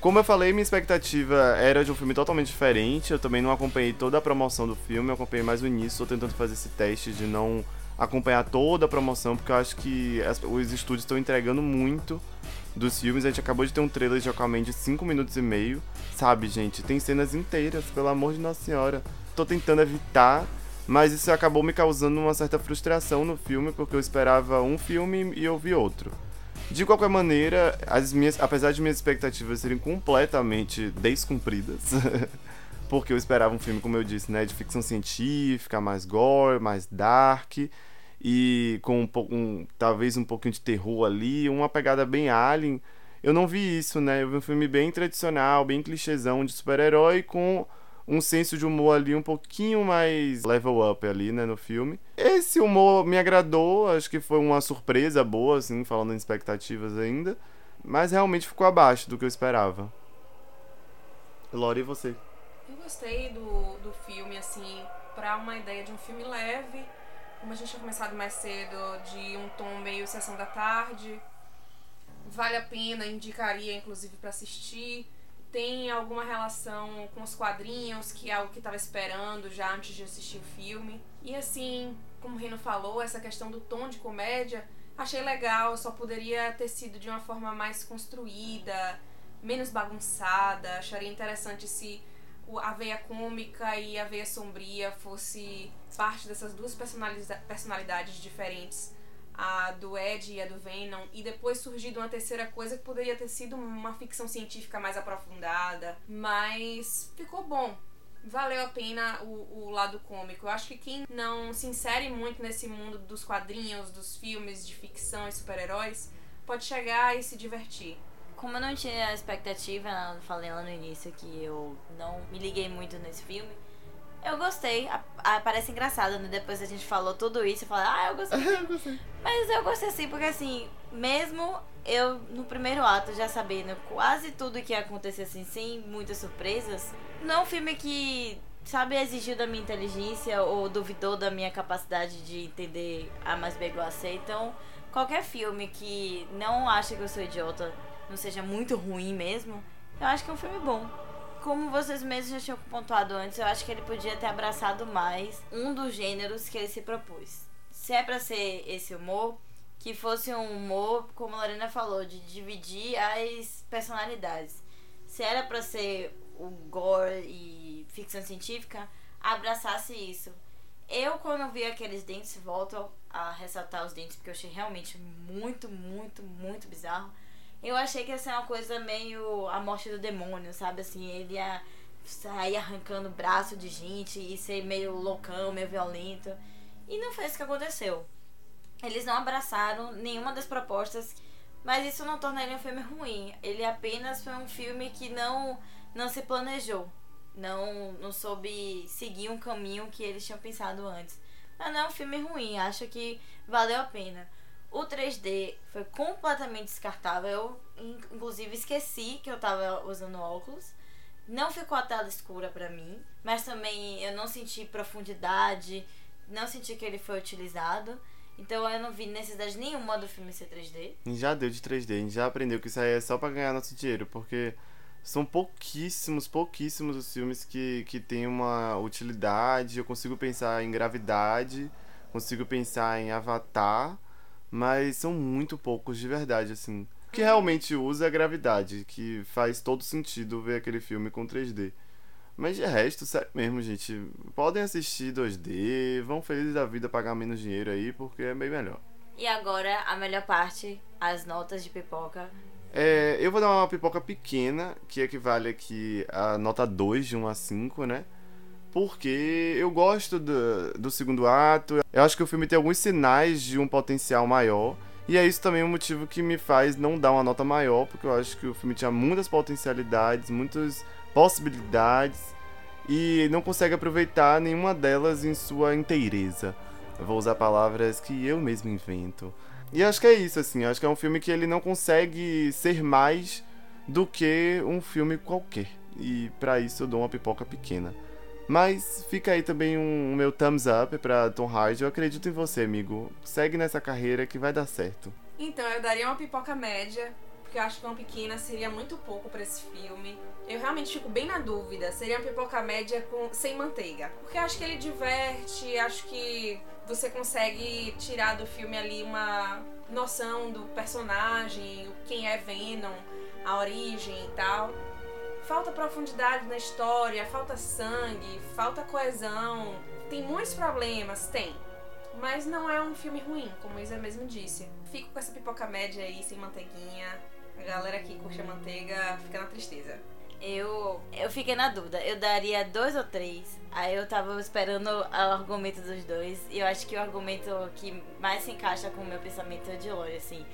Como eu falei, minha expectativa era de um filme totalmente diferente. Eu também não acompanhei toda a promoção do filme, eu acompanhei mais o início. Tô tentando fazer esse teste de não acompanhar toda a promoção, porque eu acho que as- os estúdios estão entregando muito dos filmes. A gente acabou de ter um trailer de Aquaman de 5 minutos e meio. Sabe, gente? Tem cenas inteiras, pelo amor de Nossa Senhora. Tô tentando evitar, mas isso acabou me causando uma certa frustração no filme, porque eu esperava um filme e eu vi outro. De qualquer maneira, as minhas, apesar de minhas expectativas serem completamente descumpridas, [laughs] porque eu esperava um filme, como eu disse, né, de ficção científica, mais gore, mais dark e com um pouco, um- talvez um pouquinho de terror ali, uma pegada bem alien. Eu não vi isso, né? Eu vi um filme bem tradicional, bem clichêzão de super-herói com um senso de humor ali um pouquinho mais level up ali, né, no filme. Esse humor me agradou, acho que foi uma surpresa boa, assim, falando em expectativas ainda, mas realmente ficou abaixo do que eu esperava. Lori, e você? Gostei do, do filme, assim, pra uma ideia de um filme leve, como a gente tinha começado mais cedo, de um tom meio sessão da tarde. Vale a pena, indicaria inclusive pra assistir. Tem alguma relação com os quadrinhos, que é algo que tava esperando já antes de assistir o filme. E assim, como o Rino falou, essa questão do tom de comédia, achei legal, só poderia ter sido de uma forma mais construída, menos bagunçada. Acharia interessante se a veia cômica e a veia sombria fosse parte dessas duas personalidades diferentes, a do Ed e a do Venom, e depois surgido uma terceira coisa que poderia ter sido uma ficção científica mais aprofundada, mas ficou bom. Valeu a pena o, o lado cômico. Eu acho que quem não se insere muito nesse mundo dos quadrinhos, dos filmes de ficção e super-heróis, pode chegar e se divertir. Como eu não tinha expectativa, eu falei lá no início que eu não me liguei muito nesse filme. Eu gostei, a- a- parece engraçado, né? Depois a gente falou tudo isso, eu falei, ah, [laughs] eu gostei. Mas eu gostei sim, porque assim, mesmo eu no primeiro ato já sabendo quase tudo que ia acontecer assim, sem muitas surpresas, não é um filme que, sabe, exigiu da minha inteligência ou duvidou da minha capacidade de entender A mais B igual a C. Então, qualquer filme que não acha que eu sou idiota, não seja muito ruim mesmo, eu acho que é um filme bom. Como vocês mesmos já tinham pontuado antes, eu acho que ele podia ter abraçado mais um dos gêneros que ele se propôs. Se é pra ser esse humor, que fosse um humor, como a Lorena falou, de dividir as personalidades. Se era pra ser o gore e ficção científica, abraçasse isso. Eu, quando vi aqueles dentes, volto a ressaltar os dentes, porque eu achei realmente muito, muito, muito bizarro. Eu achei que ia ser uma coisa meio a morte do demônio, sabe? Assim, ele ia sair arrancando braço de gente e ser meio loucão, meio violento. E não foi isso que aconteceu. Eles não abraçaram nenhuma das propostas, mas isso não torna ele um filme ruim. Ele apenas foi um filme que não, não se planejou. Não, não soube seguir um caminho que eles tinham pensado antes. Mas não é um filme ruim, acho que valeu a pena. O 3D foi completamente descartável. Eu, in- inclusive, esqueci que eu tava usando óculos. não ficou a tela escura pra mim, mas também eu não senti profundidade, não senti que ele foi utilizado. Então eu não vi necessidade nenhuma do filme ser 3D. A gente já deu de 3D, a gente já aprendeu que isso aí é só pra ganhar nosso dinheiro, porque são pouquíssimos, pouquíssimos os filmes que, que têm uma utilidade. Eu consigo pensar em Gravidade, consigo pensar em Avatar, mas são muito poucos de verdade, assim. O que realmente usa é a gravidade, que faz todo sentido ver aquele filme com 3D. Mas de resto, sério mesmo, gente. Podem assistir 2D, vão felizes da vida pagar menos dinheiro aí, porque é bem melhor. E agora a melhor parte, as notas de pipoca. É, eu vou dar uma pipoca pequena, que equivale aqui a nota 2 de 1 a 5, né? Porque eu gosto do, do segundo ato. Eu acho que o filme tem alguns sinais de um potencial maior. E é isso também o motivo que me faz não dar uma nota maior, porque eu acho que o filme tinha muitas potencialidades, muitas possibilidades e não consegue aproveitar nenhuma delas em sua inteireza. Vou usar palavras que eu mesmo invento. E acho que é isso, assim. Acho que é um filme que ele não consegue ser mais do que um filme qualquer. E para isso eu dou uma pipoca pequena. Mas fica aí também um, um meu thumbs up pra Tom Hardy. Eu acredito em você, amigo. Segue nessa carreira que vai dar certo. Então, eu daria uma pipoca média, porque eu acho que uma pequena seria muito pouco pra esse filme. Eu realmente fico bem na dúvida. Seria uma pipoca média com sem manteiga. Porque eu acho que ele diverte, acho que você consegue tirar do filme ali uma noção do personagem, quem é Venom, a origem e tal. Falta profundidade na história, falta sangue, falta coesão. Tem muitos problemas, tem. Mas não é um filme ruim, como Isa mesmo disse. Fico com essa pipoca média aí, sem manteiguinha. A galera que curte a manteiga fica na tristeza. Eu, eu fiquei na dúvida. Eu daria dois ou três. Aí eu tava esperando o argumento dos dois. E eu acho que o argumento que mais se encaixa com o meu pensamento é o de Lore, assim.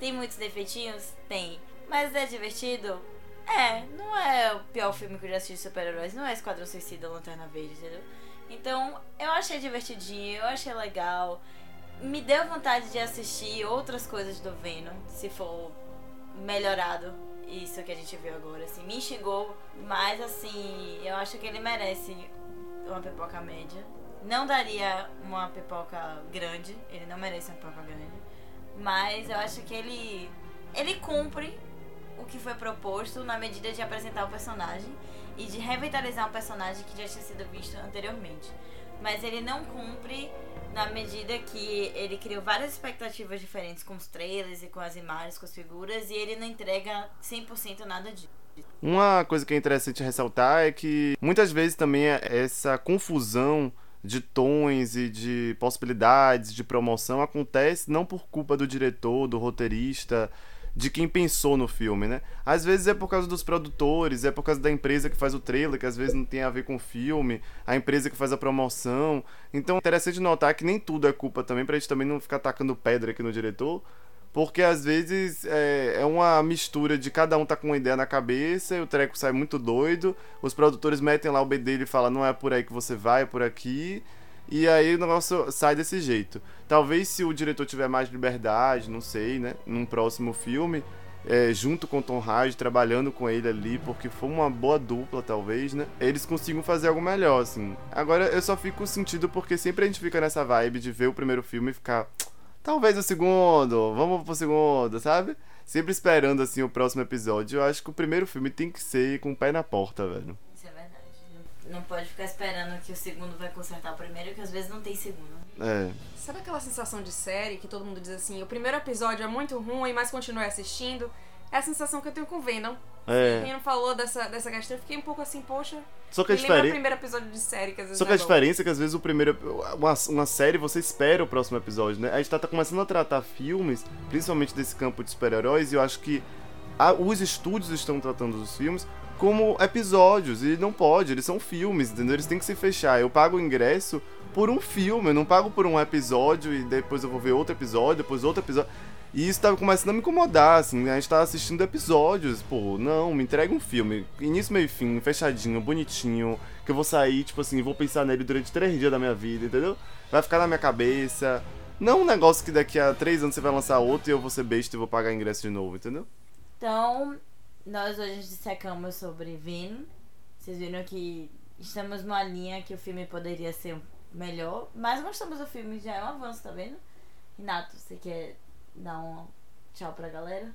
Tem muitos defeitinhos? Tem. Mas é divertido? É. Não é o pior filme que eu já assisti de super-heróis. Não é Esquadrão Suicida Lanterna Verde, entendeu? Então, eu achei divertidinho. Eu achei legal. Me deu vontade de assistir outras coisas do Venom. Se for melhorado isso que a gente viu agora, assim, me instigou, mas assim, eu acho que ele merece uma pipoca média. Não daria uma pipoca grande, ele não merece uma pipoca grande, mas eu acho que ele ele cumpre o que foi proposto na medida de apresentar o personagem e de revitalizar um personagem que já tinha sido visto anteriormente. Mas ele não cumpre na medida que ele criou várias expectativas diferentes com os trailers e com as imagens, com as figuras, e ele não entrega 100% nada disso. Uma coisa que é interessante ressaltar é que muitas vezes também essa confusão de tons e de possibilidades de promoção acontece não por culpa do diretor, do roteirista, de quem pensou no filme, né? Às vezes é por causa dos produtores, é por causa da empresa que faz o trailer, que às vezes não tem a ver com o filme, a empresa que faz a promoção. Então é interessante notar que nem tudo é culpa também, pra gente também não ficar tacando pedra aqui no diretor. Porque às vezes é, é uma mistura de cada um tá com uma ideia na cabeça e o treco sai muito doido. Os produtores metem lá o B dele e falam: não é por aí que você vai, é por aqui. E aí o negócio sai desse jeito. Talvez se o diretor tiver mais liberdade, não sei, né? Num próximo filme, é, junto com Tom Hardy, trabalhando com ele ali, porque foi uma boa dupla, talvez, né? Eles consigam fazer algo melhor, assim. Agora eu só fico sentido porque sempre a gente fica nessa vibe de ver o primeiro filme e ficar. Talvez o segundo, vamos pro segundo, sabe? Sempre esperando, assim, o próximo episódio. Eu acho que o primeiro filme tem que ser com o pé na porta, velho. É. Não, pode ficar esperando que o segundo vai consertar o primeiro, que às vezes não tem segundo. É. Sabe aquela sensação de série que todo mundo diz assim, o primeiro episódio é muito ruim, mas continue assistindo? É a sensação que eu tenho com Venom. É. Quem não falou dessa, dessa questão, eu fiquei um pouco assim, poxa. Só que a me lembra o diferença. primeiro episódio de série que às vezes Só que a é diferença é que às vezes o primeiro. Uma, uma série você espera o próximo episódio, né? A gente tá, tá começando a tratar filmes, principalmente desse campo de super-heróis, e eu acho que a- os estúdios estão tratando os filmes como episódios, e não pode, eles são filmes, entendeu? Eles têm que se fechar. Eu pago o ingresso por um filme, eu não pago por um episódio e depois eu vou ver outro episódio, depois outro episódio. E isso tá começando a me incomodar, assim, a gente tá assistindo episódios, pô, não, me entrega um filme, início, meio fim, fechadinho, bonitinho, que eu vou sair, tipo assim, vou pensar nele durante três dias da minha vida, entendeu? Vai ficar na minha cabeça. Não um negócio que daqui a três anos você vai lançar outro e eu vou ser besta e vou pagar ingresso de novo, entendeu? Então, nós hoje dissecamos sobre Vin, Vocês viram que estamos numa linha que o filme poderia ser melhor, mas gostamos do filme, já é um avanço, tá vendo? Renato, você quer dar um tchau pra galera?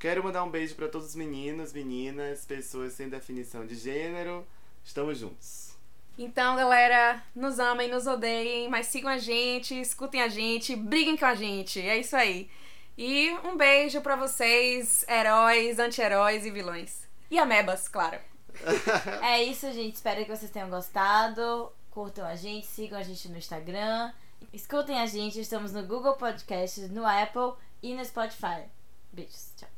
Quero mandar um beijo pra todos os meninos, meninas, pessoas sem definição de gênero. Estamos juntos. Então, galera, nos amem, nos odeiem, mas sigam a gente, escutem a gente, briguem com a gente. É isso aí. E um beijo pra vocês, heróis, anti-heróis e vilões. E amebas, claro. [laughs] É isso, gente. Espero que vocês tenham gostado. Curtam a gente, sigam a gente no Instagram. Escutem a gente, estamos no Google Podcasts, no Apple e no Spotify. Beijos, tchau.